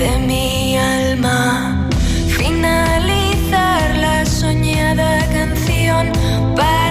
S5: de mi alma. Finalizar la soñada canción para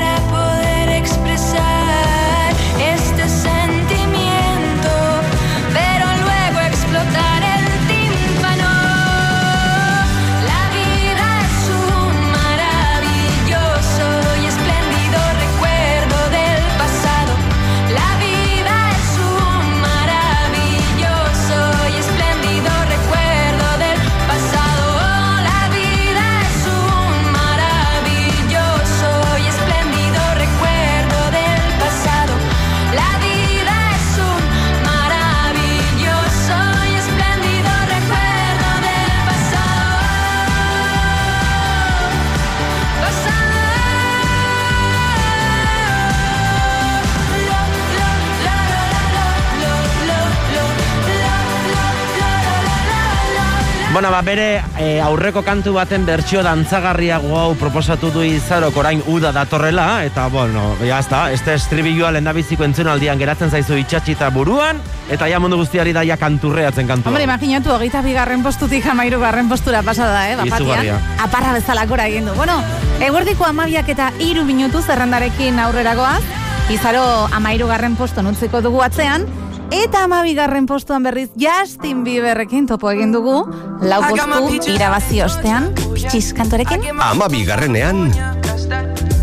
S3: Bueno, ba, bere e, aurreko kantu baten bertsio dantzagarriago hau proposatu du izarok orain uda datorrela, eta, bueno, ya está, este estribilloa lehendabiziko entzunaldian geratzen zaizu itxatxita buruan, eta ja mundu guztiari daia kanturreatzen kantua.
S4: Hombre, imaginatu, hogeita bigarren postutik amairu garren postura pasada, eh, bapatian. Aparra bezalakora egin du. Bueno, eguerdiko amabiak eta iru minutu zerrendarekin aurreragoaz, izaro amairu garren posto nutziko dugu atzean, eta amabigarren postuan berriz Justin Bieberrekin topo egin dugu, lau postu irabazi ostean, pitxiz kantorekin.
S1: Ama bigarrenean,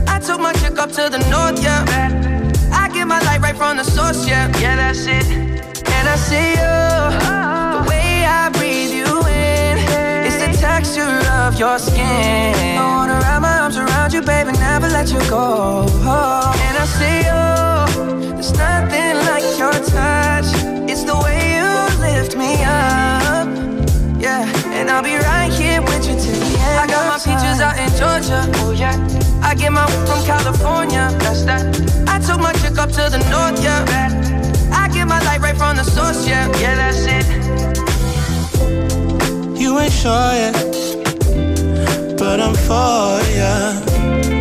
S12: I took my chick up to the north, yeah. I get my light right from the source, yeah. Yeah, that's it. And I see you, the way I breathe you in. It's the texture of your skin. You, baby, never let you go. And I see you, there's nothing like your touch. It's the way you lift me up. Yeah, and I'll be right here with you till the end. I got my peaches out in Georgia. Oh yeah. I get my from California. That's that. I took my chick up to the north. Yeah. I get my light right from the source. Yeah. Yeah, that's it.
S7: You ain't sure yet, but I'm for ya.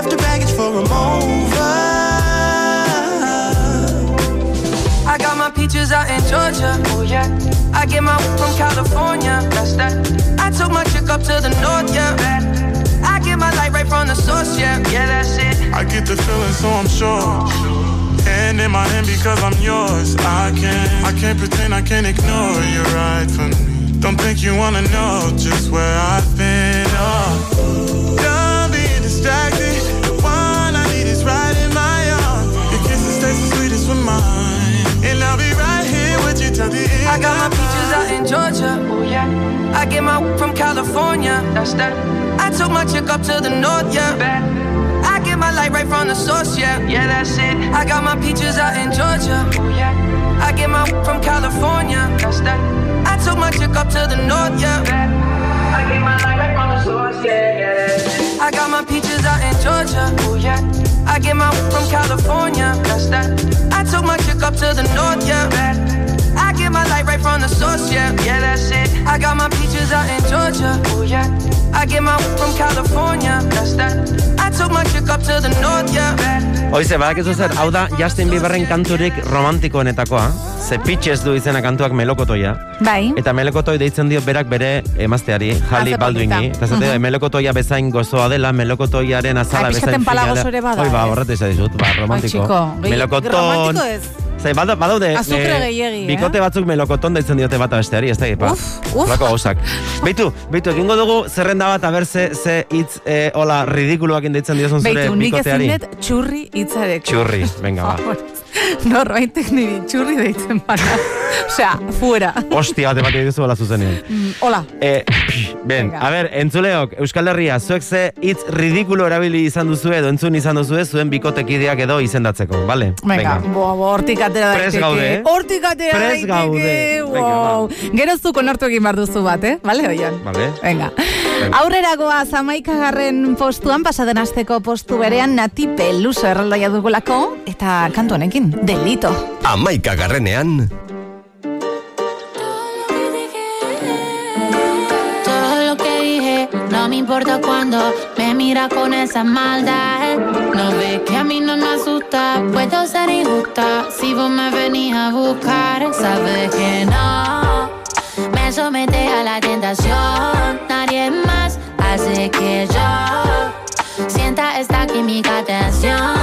S7: Left her baggage for a over.
S12: I got my peaches out in Georgia. Oh yeah. I get my weed from California. That's that. I took my chick up to the north. Yeah. I get my light right from the source. Yeah. Yeah, that's it.
S7: I get the feeling, so I'm sure. Hand in my hand because I'm yours. I can't, I can't pretend, I can't ignore you right from me. Don't think you wanna know just where I've been. Oh, done being distracted. Till the end.
S12: I got my peaches out in Georgia. Oh yeah. I get my from California. That's that. I took my chick up to the north. Yeah. I get my light right from the source. Yeah. Yeah, that's it. I got my peaches out in Georgia. Oh yeah. I get my from California. That's that. I took my chick up to the north. Yeah. I get my light right from the source. Yeah. yeah. I got my peaches out in Georgia. Oh yeah. I get my from California. That's that. I took my chick up to the north. Yeah. Get my light right from the source, yeah, yeah, that's it. I got my peaches out in Georgia, oh yeah. I get my from California, that's that. I took my chick up to the north, yeah.
S3: Hoize, badakizu zer, hau da Justin Bieberren kanturik romantikoenetakoa, ze pitches du izena kantuak melokotoia.
S4: Bai.
S3: Eta melokotoi deitzen dio berak bere emazteari,
S4: Hace
S3: Baldwini. Eta zate,
S4: Mhm.
S3: melokotoia bezain gozoa dela, melokotoiaren azala
S4: Ai,
S3: bezain fina
S4: ere bada,
S3: Hoi ba,
S4: eh?
S3: horret izan dizut, ba, romantiko.
S4: Ai, txiko, gehi-
S3: Melokoton.
S4: romantiko ez.
S3: Zai, bada- badaude,
S4: Azukre
S3: eh,
S4: gehiegi, eh?
S3: bikote batzuk melokoton deitzen diote bata besteari, ez da, ba.
S4: uf.
S3: Lako gauzak. Beitu, beitu, egingo dugu zerrenda bat, aber ze, ze hitz, eh, hola, ridikuluak deitzen diozun zure
S4: Beitu, nik ezin
S3: bikoteari.
S4: dut txurri hitzarekin.
S3: Txurri, venga, ba.
S4: Norbaitek niri txurri deitzen bana. Osea, fuera.
S3: Ostia, bate bat egizu bala zuzenean.
S4: Mm, hola.
S3: E, ben, a ber, entzuleok, Euskal Herria, zuek ze hitz ridikulo erabili izan duzu edo entzun izan duzu zuen bikotekideak edo izendatzeko, bale?
S4: Venga, bo, bo, hortik atera daiteke.
S3: gaude, eh?
S4: Hortik atera daiteke.
S3: gaude. Venga,
S4: Wow. Gero zu konartu egin behar duzu bat, eh? Bale, oian?
S3: Vale.
S4: Venga. Aurrera goa zamaikagarren postuan, pasaden asteko postu berean nati peluso erraldoia dugulako, eta kantu honekin, delito.
S1: Amaika garrenean,
S5: Todo lo que dije, no me importa cuando me mira con esa maldad. No ves que a mí no me asusta, puedo ser injusta. Si vos me venís a buscar, sabes que no. Me somete a la tentación, nadie más hace que yo sienta esta química tensión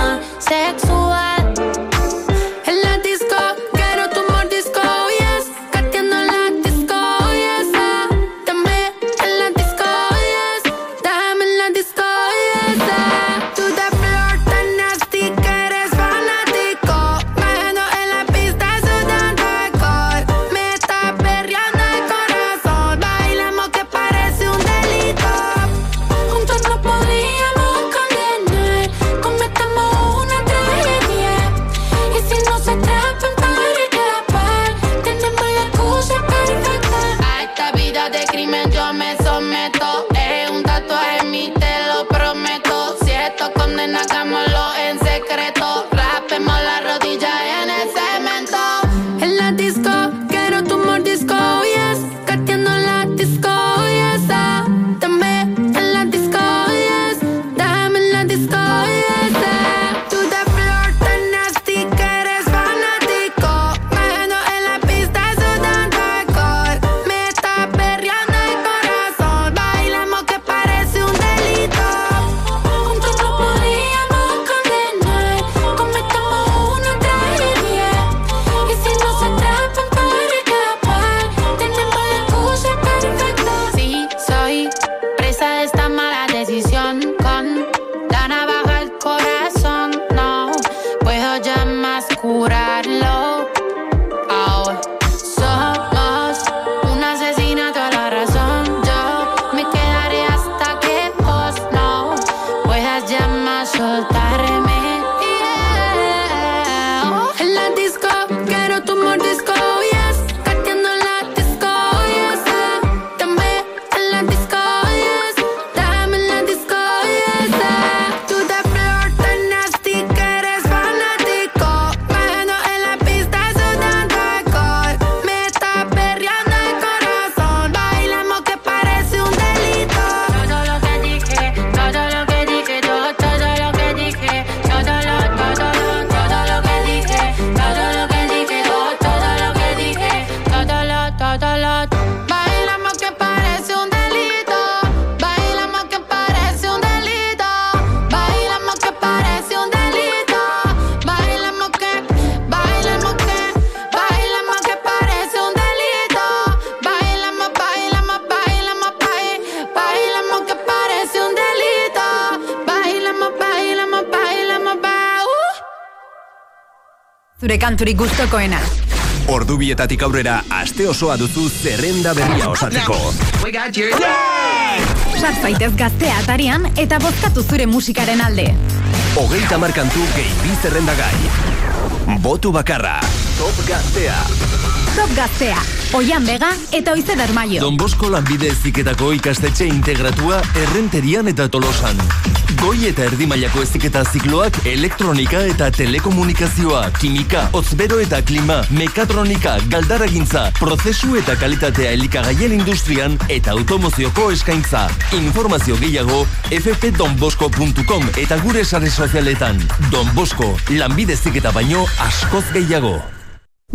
S2: Zure kanturik gustokoena.
S1: ordubietatik aurrera aste osoa duzu zerrenda berria osatzeko.
S2: Sar zaitez gaztea atarian eta bozkatu zure musikaren alde.
S1: Hogeita markantu gehi bi zerrendagai. Botu bakarra. Top gaztea.
S2: Top gaztea, Oian Bega eta Oize Bermaio.
S1: Don Bosko lanbide eziketako ikastetxe integratua errenterian eta tolosan. Goi eta erdi mailako eziketa zikloak elektronika eta telekomunikazioa, kimika, hotzbero eta klima, mekatronika, galdaragintza, prozesu eta kalitatea elikagaien industrian eta automozioko eskaintza. Informazio gehiago ffdonbosco.com eta gure sare sozialetan. Don Bosko, lanbide eziketa baino askoz gehiago.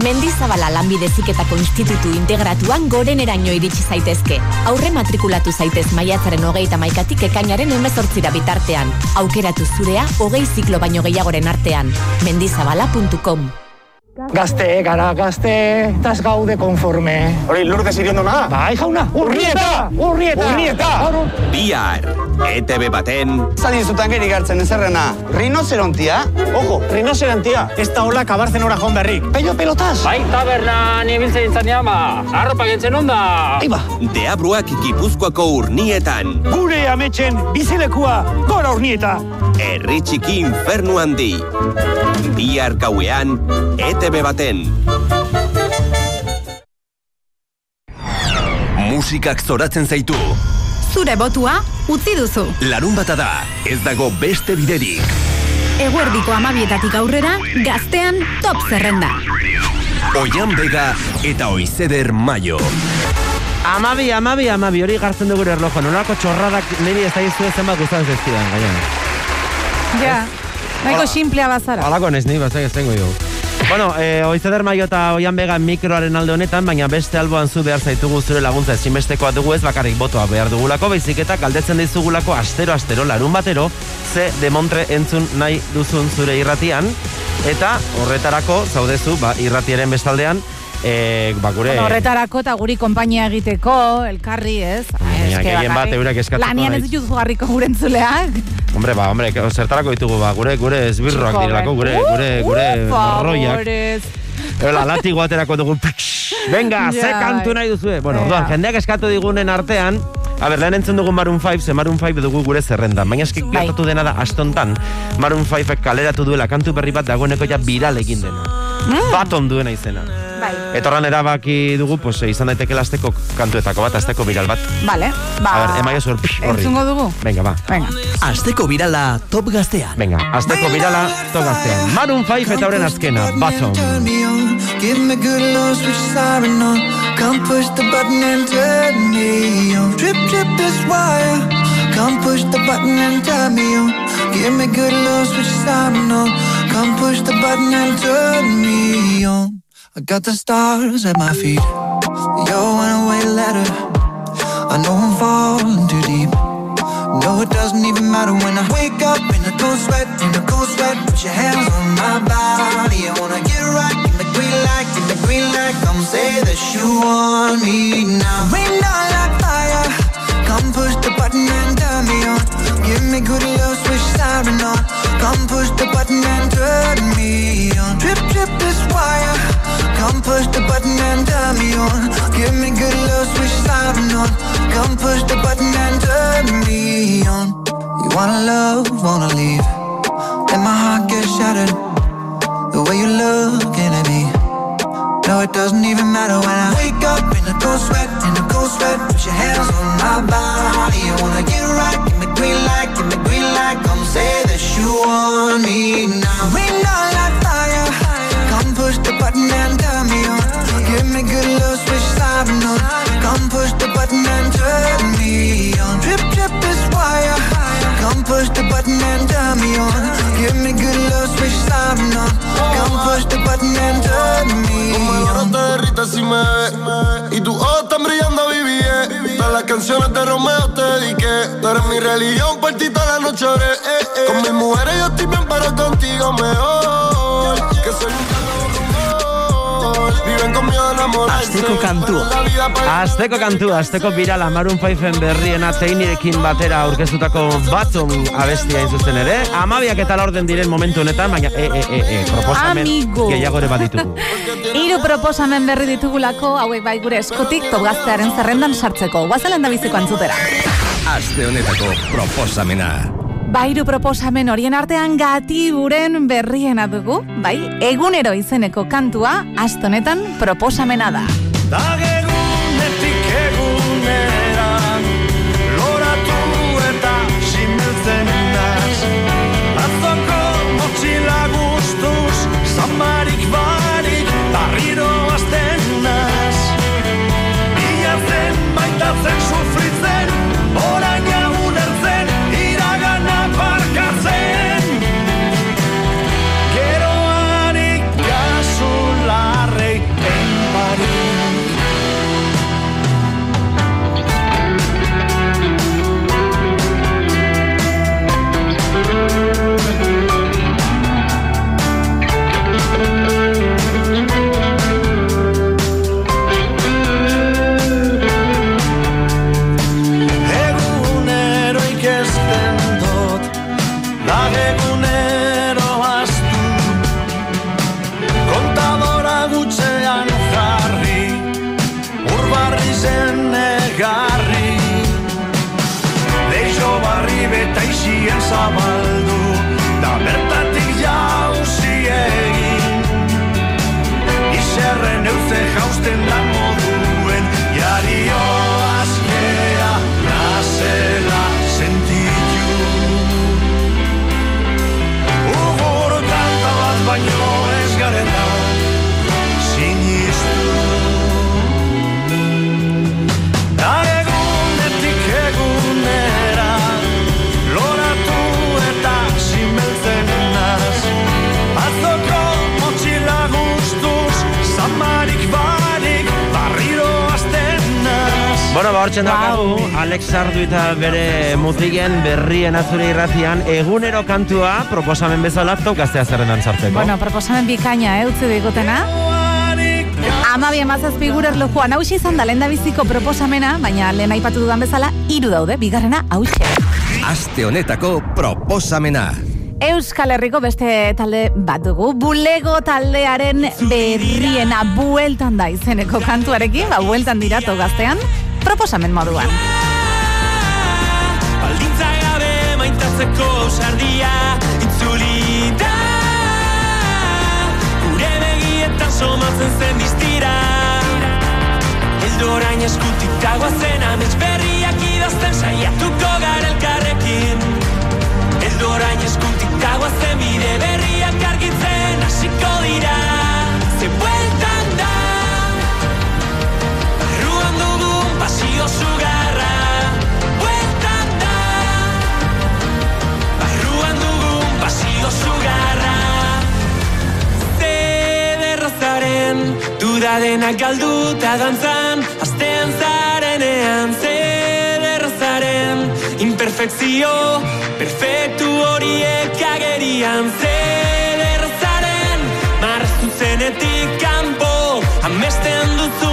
S17: Mendizabala lanbide institutu integratuan goreneraino iritsi zaitezke. Aurre matrikulatu zaitez maiatzaren hogeita maikatik ekainaren emezortzira bitartean. Aukeratu zurea hogei ziklo baino gehiagoren artean. Mendizabala.com
S23: Gazte, gara, gazte, tas gaude konforme. Hori, lurde ziriondo na? Bai, jauna, urrieta, urrieta, urrieta.
S26: Bihar, ETV baten... Zadin zutan geri gartzen ezerrena, rinocerontia? Ojo, rinocerontia. Ez da hola kabartzen ora joan berrik. Peio pelotas.
S27: Bai, tabernan ibiltzen izan ama, arropa gentzen onda.
S23: Aiba.
S28: Deabruak Gipuzkoako urnietan.
S23: Gure ametxen bizilekua, gora urnieta.
S28: Herri txiki infernu handi. Bihar gauean, ETV baten. Musikak zoratzen zaitu.
S29: Zure botua utzi duzu.
S1: Larun bata da, ez dago beste biderik.
S29: Eguerdiko amabietatik aurrera, gaztean top zerrenda.
S1: Oian Bega eta Oizeder Mayo.
S3: Amabi, amabi, amabi, hori gartzen dugu erlojo. Nolako txorradak niri ez da izu ezen bat gustatzen zezkidan, gaina.
S4: Ja,
S3: Hola.
S4: simplea bazara.
S3: Halako nes ni, bazak ez tengo jo. Bueno, eh, oizeder maio eta oian bega mikroaren alde honetan, baina beste alboan zu behar zaitugu zure laguntza ezinbestekoa dugu ez bakarrik botoa behar dugulako, baizik eta galdetzen dizugulako astero, astero, larun batero, ze demontre entzun nahi duzun zure irratian, eta horretarako zaudezu, ba, irratiaren bestaldean, eh, ba, gure...
S4: Bueno, horretarako eta guri konpainia egiteko, elkarri, ez?
S3: Gehien bat eurek eskatzeko
S4: Lanian ez dituzu garriko gure entzuleak.
S3: Hombre, ba, hombre, zertarako ditugu, ba, gure, gure esbirroak direlako, gure, gure, gure
S4: favorez.
S3: Ela, latigo aterako dugu, venga, ze
S4: Ja.
S3: kantu nahi duzue. Bueno,
S4: Ea.
S3: orduan, jendeak eskatu digunen artean, A ber, lehen entzun dugu Maroon 5, ze Maroon 5 dugu gure zerrendan. Baina eski
S4: Bai.
S3: gertatu dena da astontan, Maroon 5 kaleratu duela kantu berri bat dagoeneko ja viral egin dena.
S4: Mm.
S3: Baton duena izena.
S4: Bai.
S3: Eta horren erabaki dugu, pues, izan daiteke asteko kantuetako bat, asteko viral bat.
S4: Vale, ba...
S3: A ber, emaio zuer, horri.
S4: Entzungo dugu?
S3: Venga, ba.
S4: Venga.
S9: Asteko birala top gaztean.
S3: Venga, asteko birala, togaztean. Maroon 5 eta horren azkena, Baton.
S14: Turn me on, give me good love, switch siren on. Come push the button and turn me on. Trip, trip this wire. Come push the button and turn me on. Give me good love, switch siren on. Come push the button and turn me on. I got the stars at my feet. Your one-way letter. I know I'm falling too deep. No, it doesn't even matter when I wake up in a cold sweat, in a cold sweat. Put your hands on my body. I wanna get right, give me green light, give me green light. Come say that you want me now. Rain down like fire. Come push the button and turn me on. Give me good love, switch siren on. Come push the button and turn me on. Trip, trip this wire. Come push the button and turn me on. Give me good love, switch siren on. Come push the button and turn me on. You wanna love, wanna leave. And my heart gets shattered. The way you're looking at me. No, it doesn't even matter when I wake up in a cold sweat, in a cold sweat. Put your hands on my body. You wanna get right, give me green light, give me green light. Come say that you want me now. Rain down button and turn me on. Give me good love, switch siren on. Come push the button and turn me on. Trip, trip this wire. Come push the button and turn me on. Give me good love, switch siren on. Come push the button and turn me on.
S30: te derrite si me ves Y tus ojos están brillando, viví Todas las canciones de Romeo te dediqué Tú eres mi religión, por ti toda la noche oré eh, eh. Con mis mujeres yo estoy bien, pero contigo mejor Que soy un calor Vida para
S3: Azteko kantu, azteko birala Maroon 5en berriena teinirekin batera aurkeztutako batzon abestia hain zuzen ere. Amabiak eta laurden diren momentu honetan, baina e, e, e, e, proposamen
S4: Amigo.
S3: gehiago ere baditugu.
S4: Hiru proposamen berri ditugulako, hauek bai gure eskotik topgaztearen zerrendan sartzeko. Guazelen da biziko antzutera.
S1: Aste honetako proposamena.
S4: Bairu proposamen horien artean gatiburen berriena dugu, bai, egunero izeneko kantua, astonetan proposamena da.
S31: Dagegunetik
S3: hortzen daukagu, Alex Sardu eta bere mutigen berrien azure irratian egunero kantua proposamen bezala tokaztea zerrenan sartzeko.
S4: Bueno, proposamen bikaina, eh, utzi digutena. Ama bien mazazpi gure erlojuan hausia izan da lehen biziko proposamena, baina lehen aipatu dudan bezala, hiru daude, bigarrena hausia.
S28: Aste honetako proposamena.
S4: Euskal Herriko beste talde bat dugu, bulego taldearen berriena bueltan da izeneko kantuarekin, ba, bueltan dira gaztean, proposamen moduan.
S27: Baldintza gabe maintatzeko sardia itzuli da. Gure begietan somatzen zen distira Eldorain eskutik dagoazen amets berriak idazten saiatuko gara elkarrekin. Eldorain eskutik dagoazen bide berriak argitzen hasiko dira Duda denak galduta dantzan Astean zarenean Zederrozaren Imperfekzio Perfektu horiek agerian Zederrozaren Marzuzenetik kanpo Amesten duzunean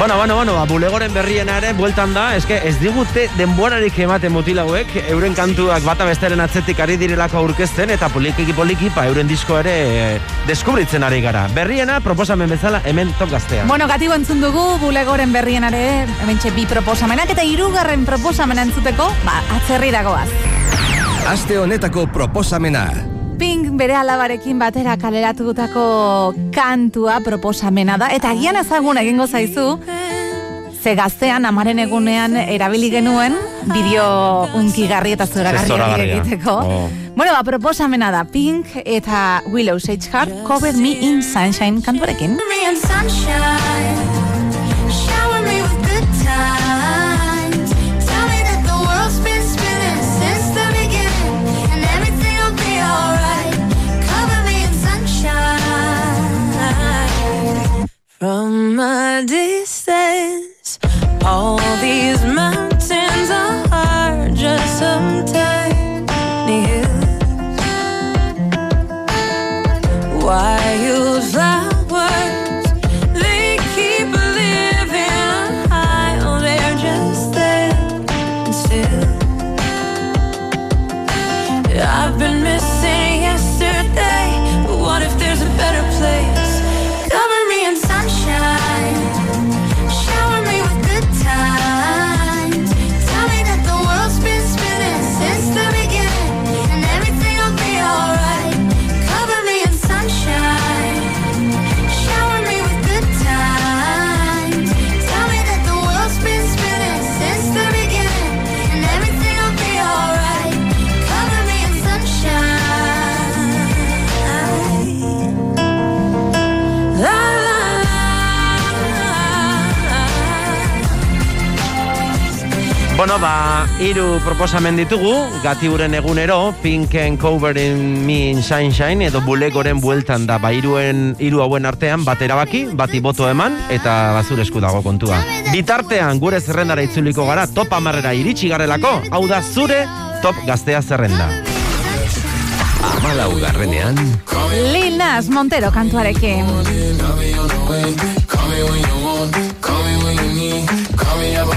S3: Bueno, bueno, bueno, ba, bulegoren berriena ere bueltan da, eske ez digute denborarik ematen mutilauek, euren kantuak bata besteren atzetik ari direlako aurkezten eta poliki poliki pa euren disko ere eh, deskubritzen ari gara. Berriena proposamen bezala hemen tok gaztean.
S4: Bueno, gatibo entzun dugu, bulegoren berrienare, hementxe bi proposamenak eta hirugarren proposamena entzuteko, ba, atzerri dagoaz.
S28: Aste honetako proposamena.
S4: Bere alabarekin batera kaleratutako kantua proposamena da, eta agian ezagun egingo zaizu, ze gaztean amaren egunean erabili genuen bideo unkigarri eta zoragarri egiteko.
S3: Oh.
S4: Bueno, ba, proposamena da Pink eta Willow Sage Heart Cover Me in Sunshine kantuarekin.
S5: me in sunshine.
S20: From a distance, all these
S3: ba, hiru proposamen ditugu, gatiburen egunero, Pink and Cover in Me in Sunshine, edo bulegoren bueltan da, ba, hiruen, hiru hauen artean, bat erabaki, bati boto eman, eta bazure esku dago kontua. Bitartean, gure zerrendara itzuliko gara, top amarrera iritsi garelako, hau da zure top gaztea zerrenda.
S1: Amalau garrenean,
S4: Lil Nas Montero kantuarekin.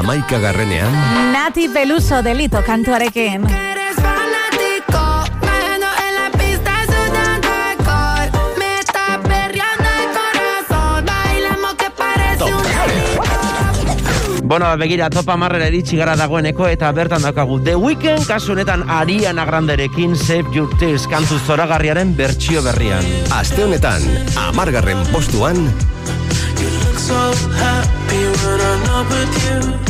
S1: amaika garrenean,
S4: Nati Peluso delito kantuarekin.
S32: Bueno
S3: begira, topa marrera iritsi gara dagoeneko eta bertan daukagu The Weeknd kasu honetan Ariana Granderekin Save Your Tears kantu zoragarriaren bertsio berrian.
S1: aste honetan, amargarren postuan,
S33: look so happy when I'm not with you.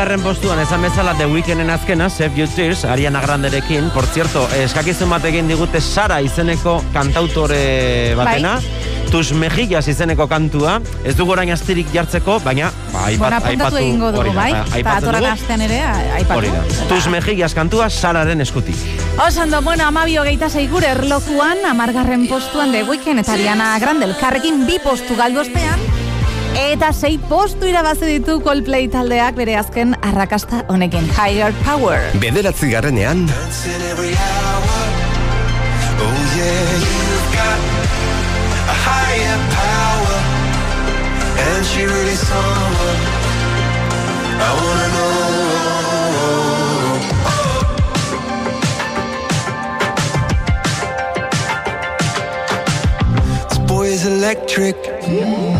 S3: Bueno, margarren postuan esan bezala The Weeknden azkena, Save Your Tears, Ariana Granderekin. Por cierto, eskakizun bat egin digute Sara izeneko kantautore batena. Tus mejillas izeneko kantua. Ez dugu orain astirik jartzeko, baina ba, aipat,
S4: apuntatu
S3: aipatu
S4: egingo dugu, bai?
S3: ba,
S4: Eta
S3: dugu.
S4: astean ere, aipatu.
S3: Hori da. Tus mejillas kantua Sararen eskutik.
S4: Osando, bueno, amabi hogeita zeigure erlojuan, amargarren postuan de Weekend eta Ariana Grande elkarrekin bi postu galdu ostean, eta sei postu irabazi ditu Coldplay taldeak bere azken arrakasta honekin. Higher Power.
S1: bederatzi garrenean.
S33: Oh yeah, you've got a higher power, and she really someone I wanna know. This boy is electric. Is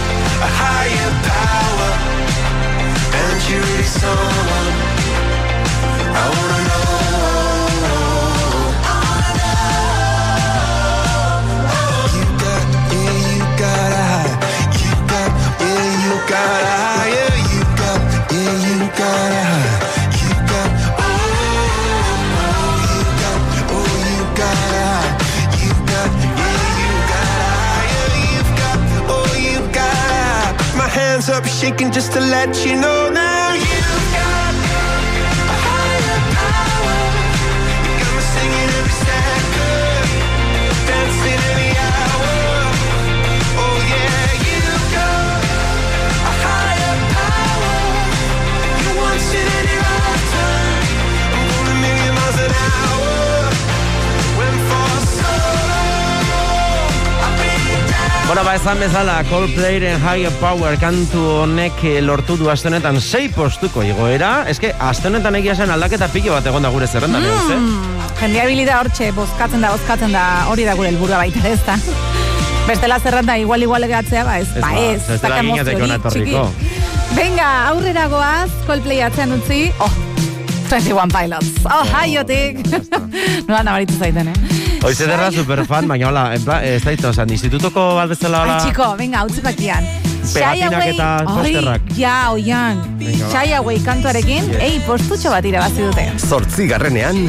S33: a higher power. And you're really someone I wanna know. You you got a high. You got, yeah, you got a high. Yeah, shaking just to let you know now.
S3: Bueno, ba, esan bezala, Coldplayren Higher Power kantu honek eh, lortu du aste honetan sei postuko igoera. Eske, aste honetan egia zen aldaketa pilo bat egon da gure zerrendan, mm. eh?
S4: Jendea bilida hortxe, bozkatzen da, bozkatzen da, hori da gure helburua baita ez da. Bestela zerrenda igual igual egatzea, ba ez,
S3: Ez
S4: ba
S3: ba,
S4: ez,
S3: ez etorriko.
S4: txiki. Venga, aurrera goaz, Coldplay atzean utzi, oh, 21 Pilots, oh, haiotik. Noa nabaritu zaiten, eh?
S3: Hoiz ederra superfan, baina hola, en plan, ez da ito, osan, institutoko bat bezala hola.
S4: Ai, txiko, venga, utzi bakian.
S3: Pegatinak eta posterrak.
S4: Ja, oian. Shai Away kantuarekin,
S27: Yes.
S4: ei, postutxo bat irabazi dute.
S27: Zortzi garrenean,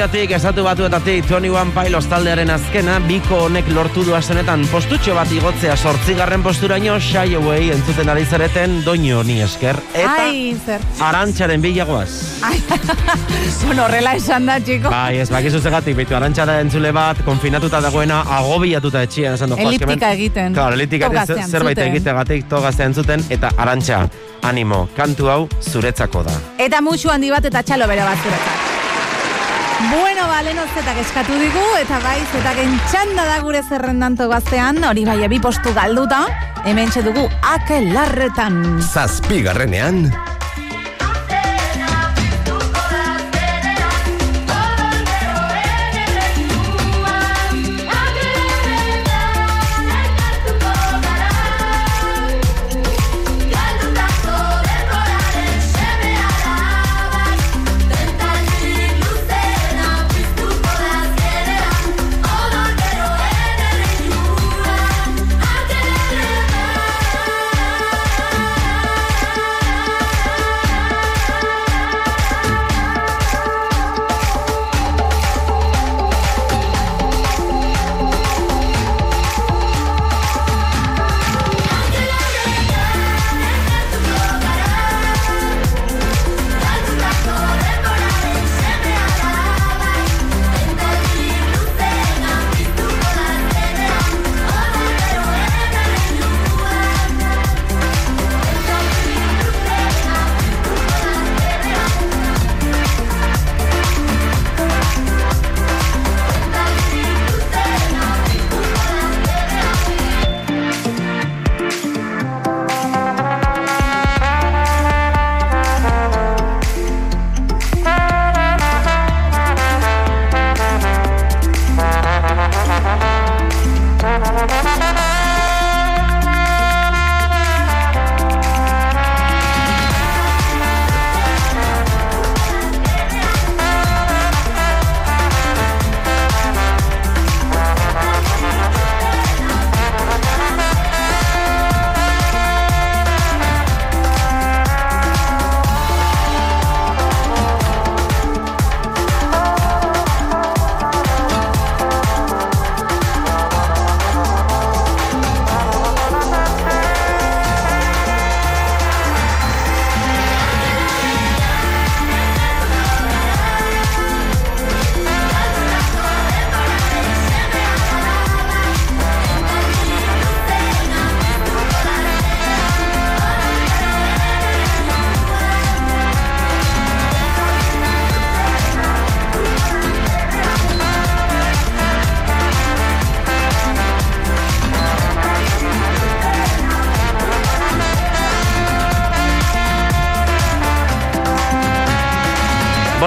S3: Ohaiotik, estatu batuetatik 21 Pilots taldearen azkena, biko honek lortu du astenetan postutxo bat igotzea sortzigarren posturaino Shy Away entzuten ari zareten doinu honi esker. Eta
S4: Ai, zer.
S3: arantxaren bilagoaz.
S4: bueno, horrela esan da, txiko.
S3: Bai, ez bakizu zegatik, beitu arantxara entzule bat, konfinatuta dagoena, agobiatuta etxian, esan du, jo,
S4: Eliptika egiten.
S3: Claro, eliptika zerbait
S4: entzuten.
S3: egitegatik togazte entzuten, eta arantxa, animo, kantu hau zuretzako da.
S4: Eta musu handi bat eta txalo bere bat zuretzat. Bueno, ba, leno zetak eskatu digu, eta bai, zetak entxanda da gure zerrendanto gaztean, hori bai, bi postu galduta, hemen dugu akelarretan.
S27: zazpi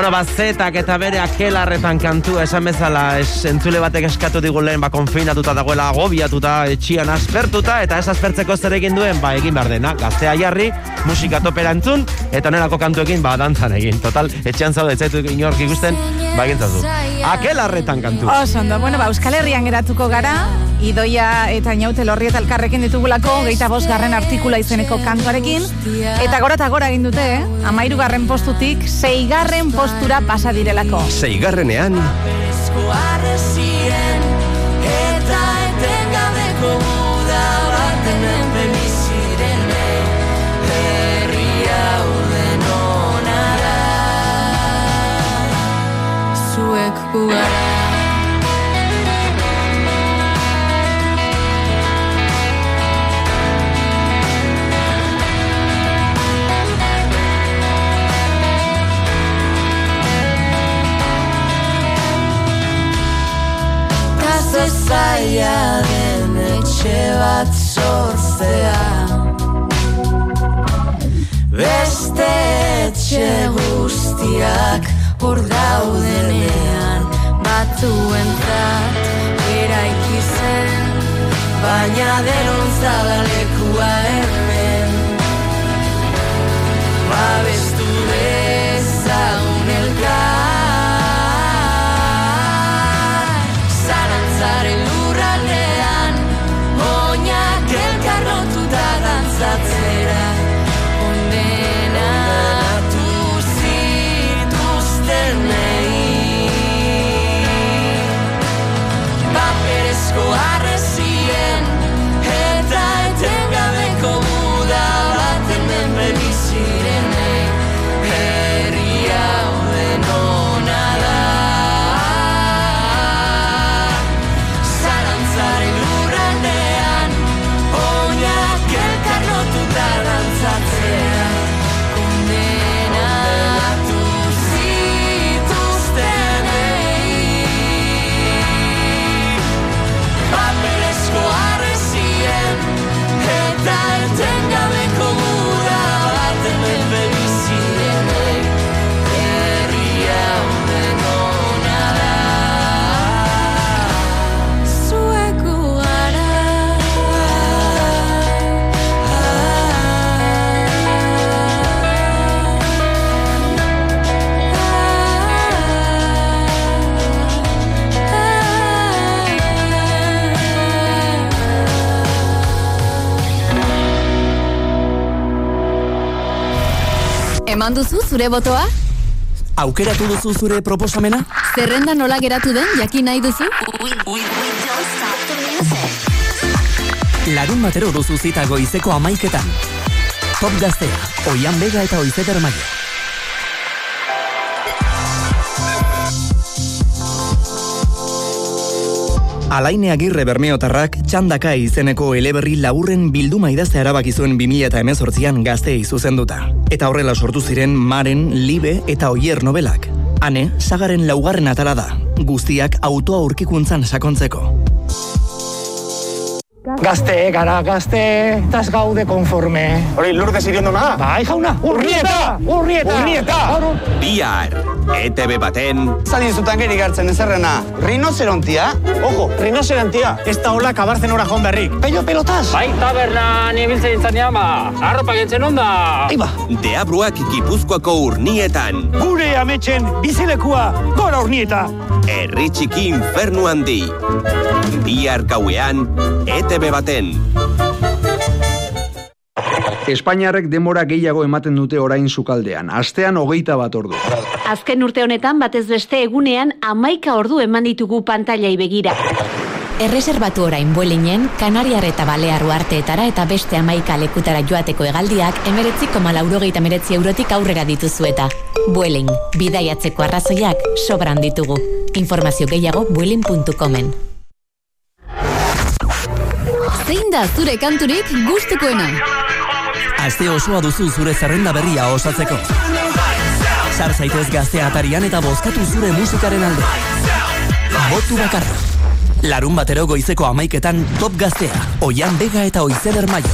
S3: Bueno, bazetak eta bere akelarretan kantua esan bezala es, entzule batek eskatu digu lehen ba, konfinatuta dagoela agobiatuta, etxian aspertuta eta ez aspertzeko zer egin duen, ba egin behar dena, gaztea jarri, musika topera entzun eta onelako kantuekin ba dantzan egin. Total, etxean zaude, etzaitu inork ikusten, ba egin zazu. Akelarretan kantu.
S4: Oso ondo, bueno, ba, Euskal Herrian geratuko gara, Idoia eta Inaute Lorri eta Elkarrekin ditugulako, geita bost garren artikula izeneko kantuarekin, eta gora eta gora egin dute, eh? amairu garren postutik, seigarren postura pasa direlako.
S28: Seigarrenean,
S27: zaila den etxe bat sortzea Beste etxe guztiak hor daudenean Batuentzat eraiki zen Baina denon zabalekua hemen. Babestu
S2: Eman duzu zure botoa?
S9: Aukeratu duzu zure proposamena?
S2: Zerrenda nola geratu den jakin nahi duzu?
S9: Larun batero duzu zita goizeko amaiketan. Top gaztea, oian bega eta oizeter maia. Alaine Agirre Bermeotarrak txandaka izeneko eleberri laburren bilduma idazte erabaki zuen 2018an gazteei zuzenduta. Eta horrela sortu ziren Maren, Libe eta Oier nobelak. Hane, sagaren laugarren atala da, guztiak autoa aurkikuntzan sakontzeko.
S23: Gazte, gara gazte, eta ez gaude konforme. Hori, lurde ziriondo na? Bai, jauna, urrieta! Urrieta! Urrieta!
S18: Bihar, ETV baten... Zalin zutan geri gartzen ezerrena, rinocerontia?
S23: Ojo, rinocerontia, ez da hola kabartzen ora joan berrik. Pello pelotaz!
S25: Bai, tabernan ibiltzen zanean, ba, arropa gentzen onda.
S23: Aiba!
S18: Deabruak gipuzkoako urnietan.
S23: Gure ametxen bizilekua, gora urnieta!
S18: Herri txiki infernu handi. Bihar gauean, ETV baten.
S34: Espainiarrek demora gehiago ematen dute orain sukaldean. Astean hogeita bat ordu.
S35: Azken urte honetan batez beste egunean amaika ordu eman ditugu pantailai begira.
S17: Erreserbatu orain buelinen, Kanariar eta Balear uarteetara eta beste amaika lekutara joateko hegaldiak emeretziko malaurogeita meretzi eurotik aurrera dituzu eta. Buelin, bidaiatzeko arrazoiak sobran ditugu. Informazio gehiago buelin.comen.
S2: Zein da zure kanturik gustukoena?
S9: Aste osoa duzu zure zerrenda berria osatzeko. Sar zaitez gaztea atarian eta bozkatu zure musikaren alde. Botu bakarra. Larun batero goizeko amaiketan top gaztea, oian bega eta oizeder maio.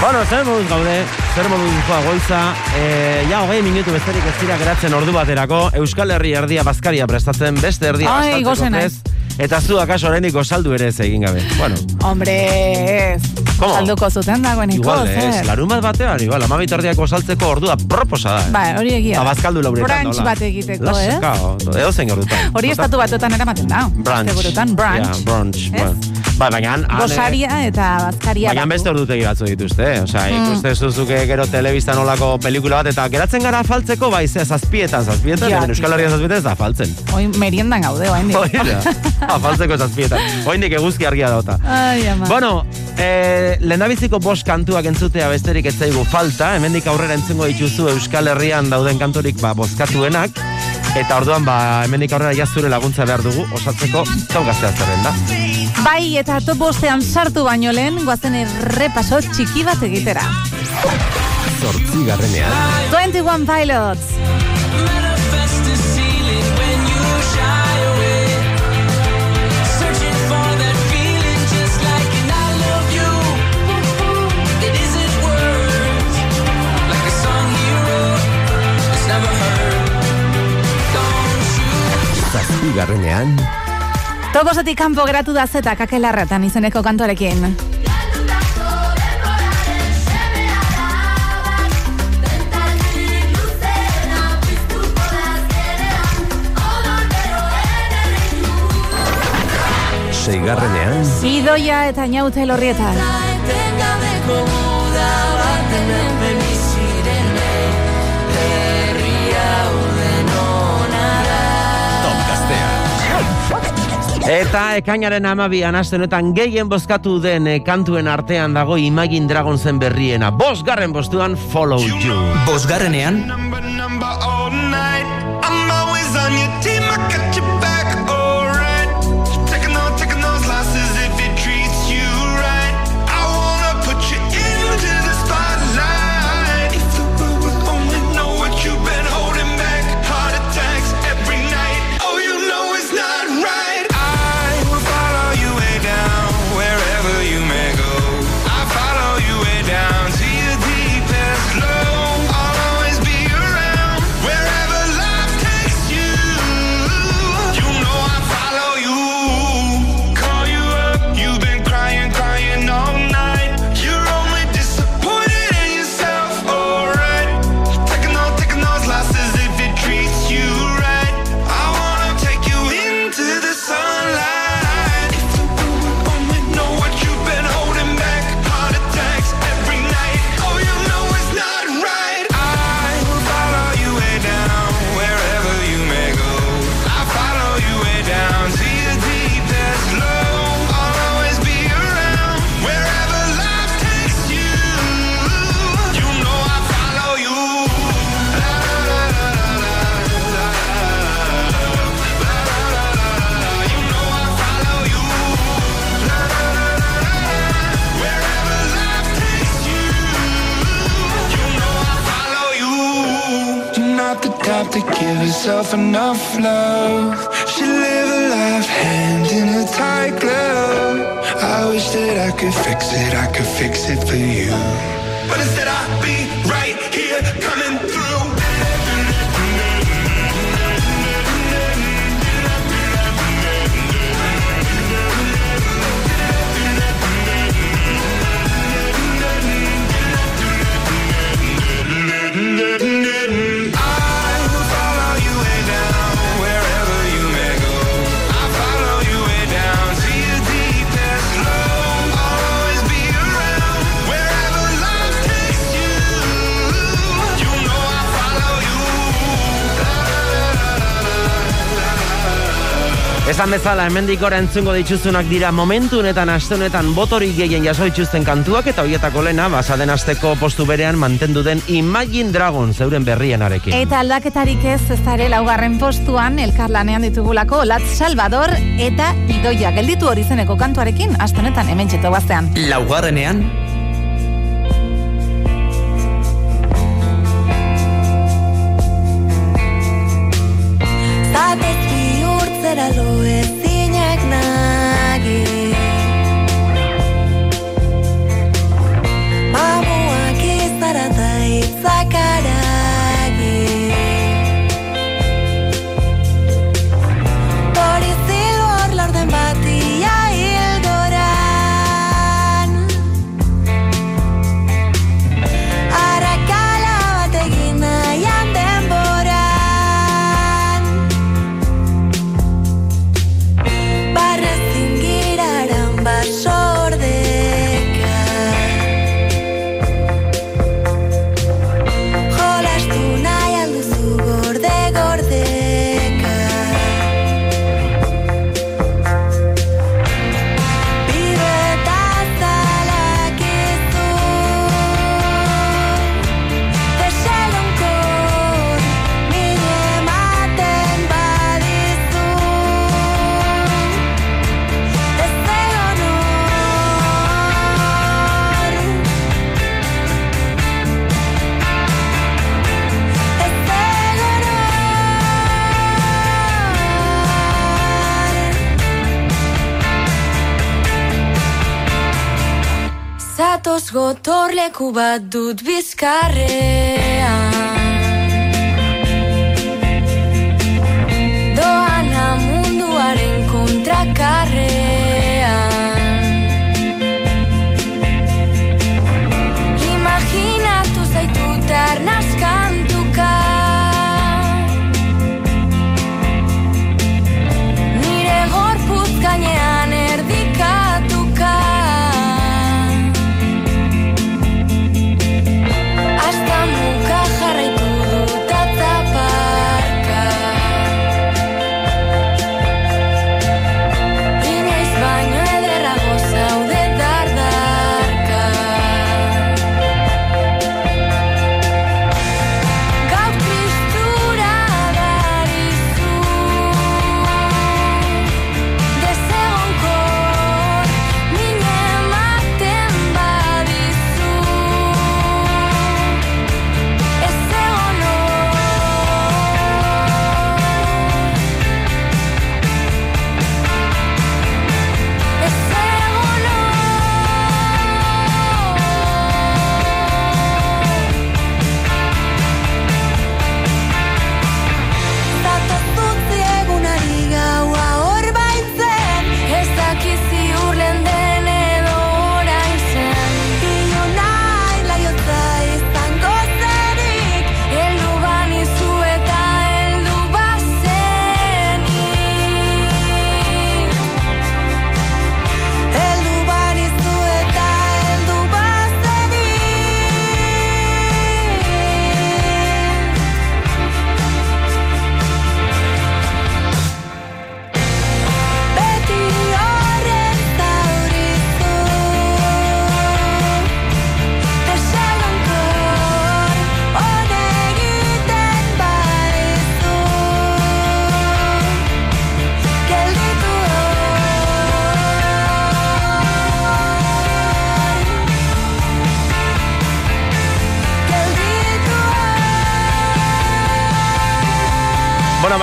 S3: Bueno, zer moduz gaude, zer moduz goa goiza, e, ja hogei minutu besterik ez dira geratzen ordu baterako, Euskal Herri erdia bazkaria prestatzen, beste erdia
S4: Ai,
S3: prest, eta zu akaso oraindik saldu ere ez egin gabe. Bueno,
S4: Hombre, ez.
S3: Komo?
S4: Salduko zuten dagoeneko,
S3: igual ez,
S4: zer?
S3: larun bat batean, igual, amabit saltzeko ordua proposa da. eh?
S4: Ba, hori egia.
S3: Ba, bazkaldu lauretan,
S4: Brunch
S3: nola?
S4: bat egiteko,
S3: Las-
S4: eh?
S3: Kao, edo zein ordutan.
S4: Hori estatu batuetan eramaten da.
S3: Brunch.
S4: Segurutan, brunch.
S3: Ja, brunch.
S4: Ez?
S3: Bueno. Ba, baina
S4: Gosaria eta bazkaria.
S3: Baina beste ordutegi batzu dituzte, eh? Osea,
S4: Mm.
S3: ikuste zuzuke gero telebistan olako pelikula bat, eta geratzen gara faltzeko, bai, ze, zazpietan, zazpietan,
S4: Ja,
S3: Euskal Herria zazpietan ez da faltzen.
S4: Oi, meriendan gaude, oain
S3: Hori da, afaltzeko zazpietan. Oindik eguzki argia dauta.
S4: Ai, ama.
S3: Bueno, eh, lehendabiziko bost kantuak entzutea besterik ez zaigu falta, hemendik aurrera entzungo dituzu Euskal Herrian dauden kanturik ba, bozkatuenak, eta orduan ba, hemendik aurrera jazure laguntza behar dugu, osatzeko zaugaztea zerrenda.
S4: Bai, eta top bostean sartu baino lehen, guazen errepaso txiki bat egitera.
S28: Zortzi garrenean.
S4: 21 Pilots.
S27: Manifest
S4: Toposotik kanpo geratu da zeta kakelarratan izeneko kantuarekin.
S28: Seigarrenean
S4: Idoia eta inaute lorrieta
S28: Eta
S3: Eta ekainaren amabian aste honetan gehien bozkatu den eh, kantuen artean dago Imagine Dragonsen berriena. Bosgarren bostuan Follow You.
S9: Bosgarrenean,
S33: all night.
S3: Esan bezala, hemendik ora entzungo dituzunak dira momentu honetan aste honetan botorik gehien jaso dituzten kantuak eta hoietako lena, basaden asteko postu berean mantendu den Imagine Dragons euren berrienarekin.
S4: Eta aldaketarik ez ez da ere laugarren postuan elkarlanean ditugulako Lat Salvador eta Idoia gelditu hori zeneko kantuarekin aste honetan hemen txeto baztean.
S9: laugarrenean,
S5: gotorleku bat dut bizkarrean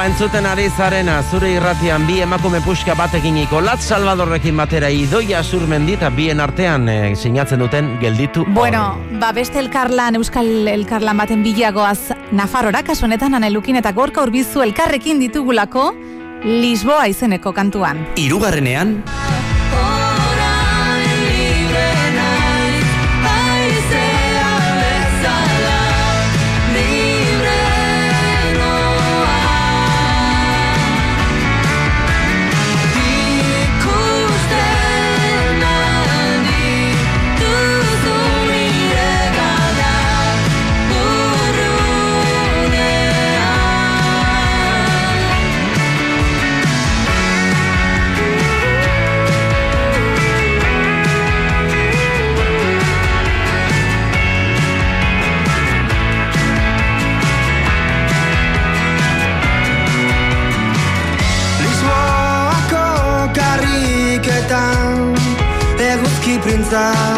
S3: entzuten ari zarena, zure irratian bi emakume puxka batekin Lat Salvadorrekin batera idoia surmendi eta bien artean eh, sinatzen duten gelditu.
S4: Bueno, ba beste elkarlan, euskal elkarlan baten bilagoaz Nafarrora, kasu honetan anelukin eta gorka urbizu elkarrekin ditugulako Lisboa izeneko kantuan.
S9: Hirugarrenean,
S12: Eguzki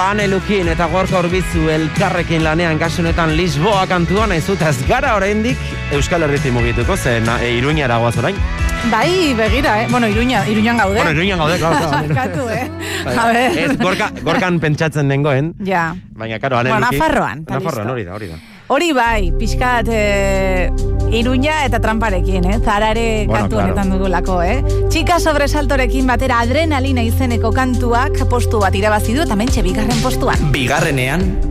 S3: Bora ba, Ane Lukin eta gorka horbizu elkarrekin lanean gasunetan Lisboa kantua nahizu, eta ez gara oraindik Euskal Herritik mugituko, zen e, Iruñara goaz orain.
S4: Bai, begira, eh? Bueno, iruña, iruñan gaude.
S3: Bueno, Iruñan gaude, claro, claro.
S4: Barkatu, eh?
S3: Bai.
S4: A ver.
S3: Ez, gorka, gorkan pentsatzen nengoen,
S4: Ja.
S3: baina, karo, Ane
S4: Bueno,
S3: Lukin.
S4: Nafarroan, eta
S3: Nafarroan,
S4: listo.
S3: hori da, hori da.
S4: Hori bai, pixkat e, iruña eta tramparekin, eh? Zarare
S3: Bueno,
S4: kantu
S3: claro.
S4: honetan dugulako, eh? Txika sobresaltorekin batera adrenalina izeneko kantuak postu bat irabazi du eta mentxe bigarren postuan.
S5: Bigarrenean,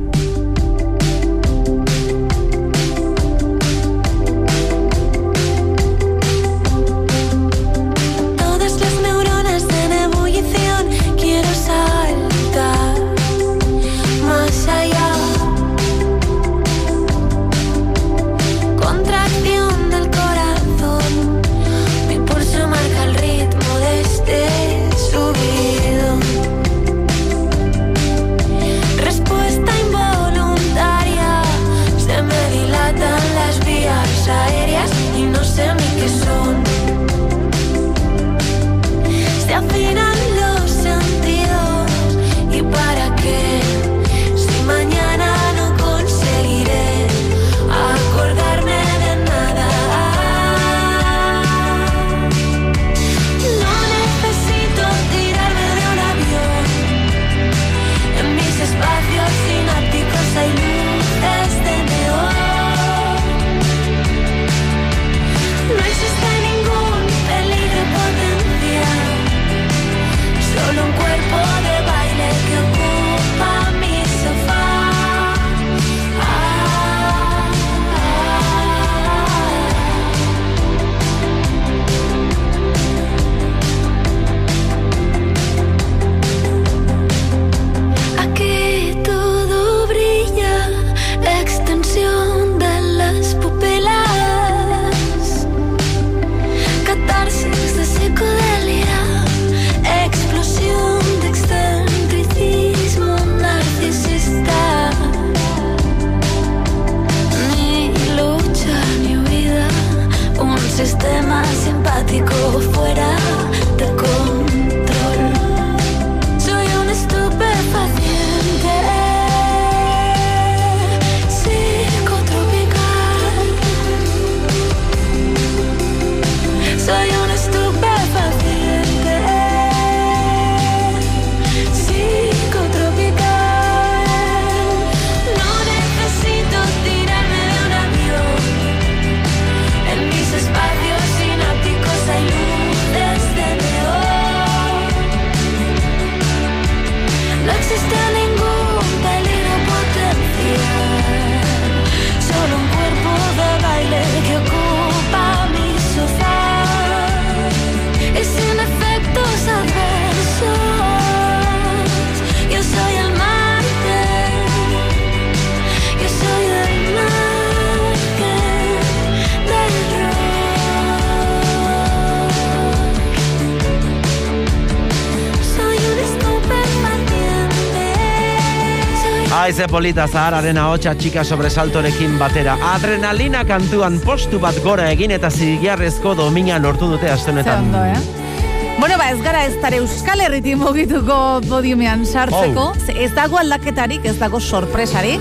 S3: ze polita zahararen ahotsa txika sobresaltorekin batera. Adrenalina kantuan postu bat gora egin eta zigiarrezko domina lortu dute astenetan.
S4: ondo, eh? Bueno, ba, ez gara ez tare Euskal Herritik mugituko podiumean sartzeko. Ze Ez dago aldaketarik, ez dago sorpresarik.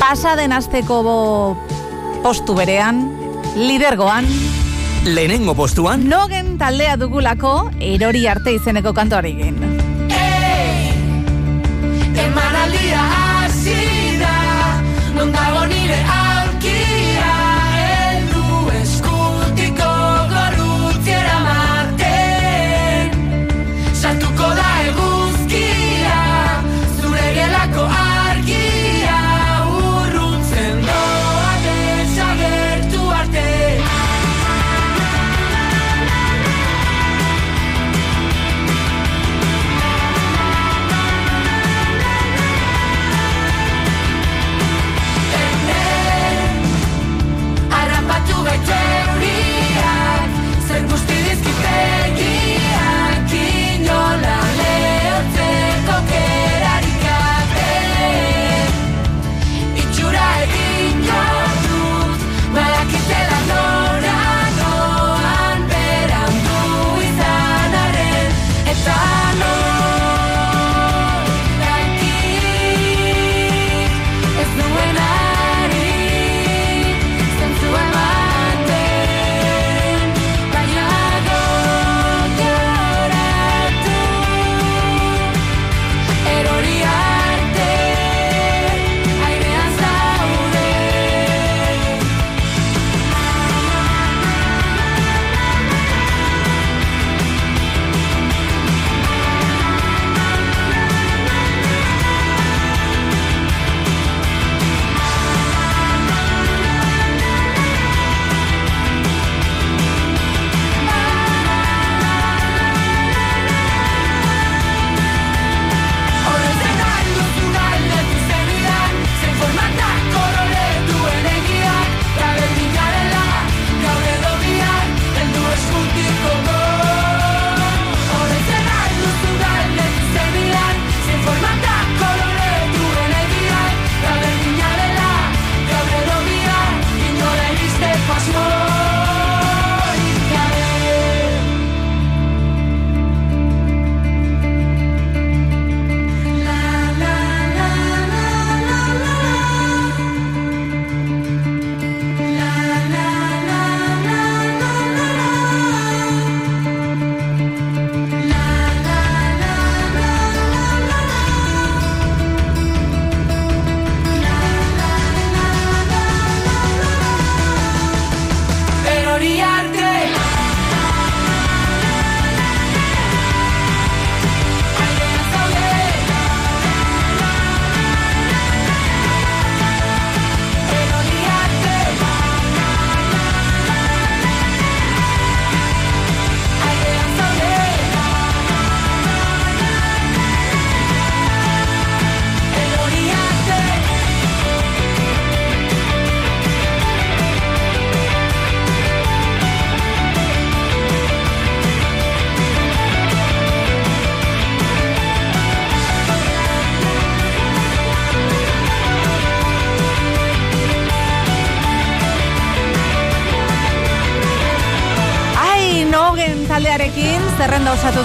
S4: Pasa den asteko bo postu berean, lidergoan,
S5: lehenengo postuan,
S4: nogen taldea dugulako erori arte izeneko kantoarekin.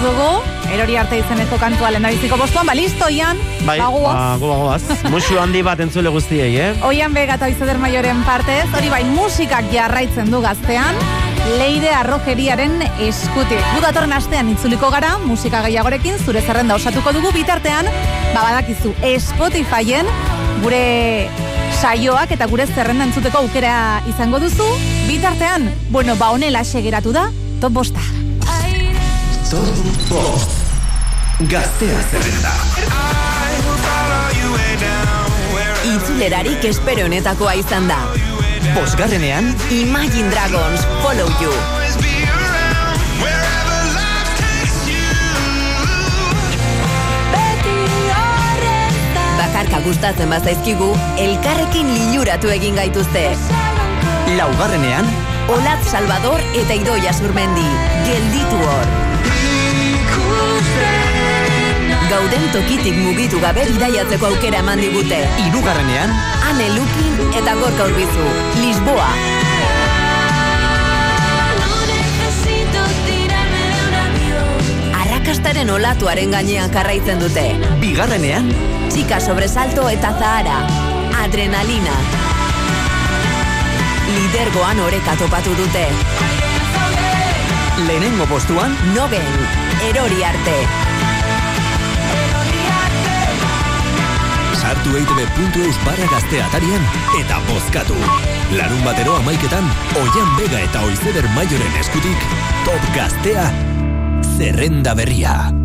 S4: Dugu. Erori arte izeneko kantua lendabiziko bostuan, ba listo, Ian.
S3: Bai,
S4: Ba, guaz.
S3: ba. Musu handi bat entzule guztiei, eh?
S4: Oian Bega eta Oizeder Maioren partez, hori bai musikak jarraitzen du gaztean, Leire Arrojeriaren eskutik. Gu datorren astean itzuliko gara, musika gehiagorekin, zure zerrenda osatuko dugu bitartean, ba badakizu Spotifyen gure saioak eta gure zerrenda entzuteko aukera izango duzu, bitartean, bueno, ba honela geratu da, top bosta.
S1: Top Bost. Gaztea zerrenda.
S17: Itzulerarik espero honetakoa izan da. Bosgarrenean, Imagine Dragons, Follow You. Bakarka gustatzen bazaizkigu, elkarrekin liluratu egin gaituzte. Laugarrenean, Olat Salvador eta Idoia Zurmendi, gelditu hor. Gauden tokitik mugitu gabe bidaiatzeko aukera eman digute.
S9: Hirugarrenean,
S17: Ane Lukin eta Gorka Urbizu, Lisboa. Arrakastaren olatuaren gainean jarraitzen dute.
S9: bigarrenean,
S17: Txika sobresalto eta zahara. Adrenalina. Lidergoan oreka topatu dute.
S9: lehenengo postuan,
S17: Nogen, erori arte.
S1: Sartu eitb.eus barra gaztea atarian eta bozkatu. Larun batero amaiketan, Oian Bega eta Oizeder Maioren eskutik, Top Gaztea, zerrenda berria.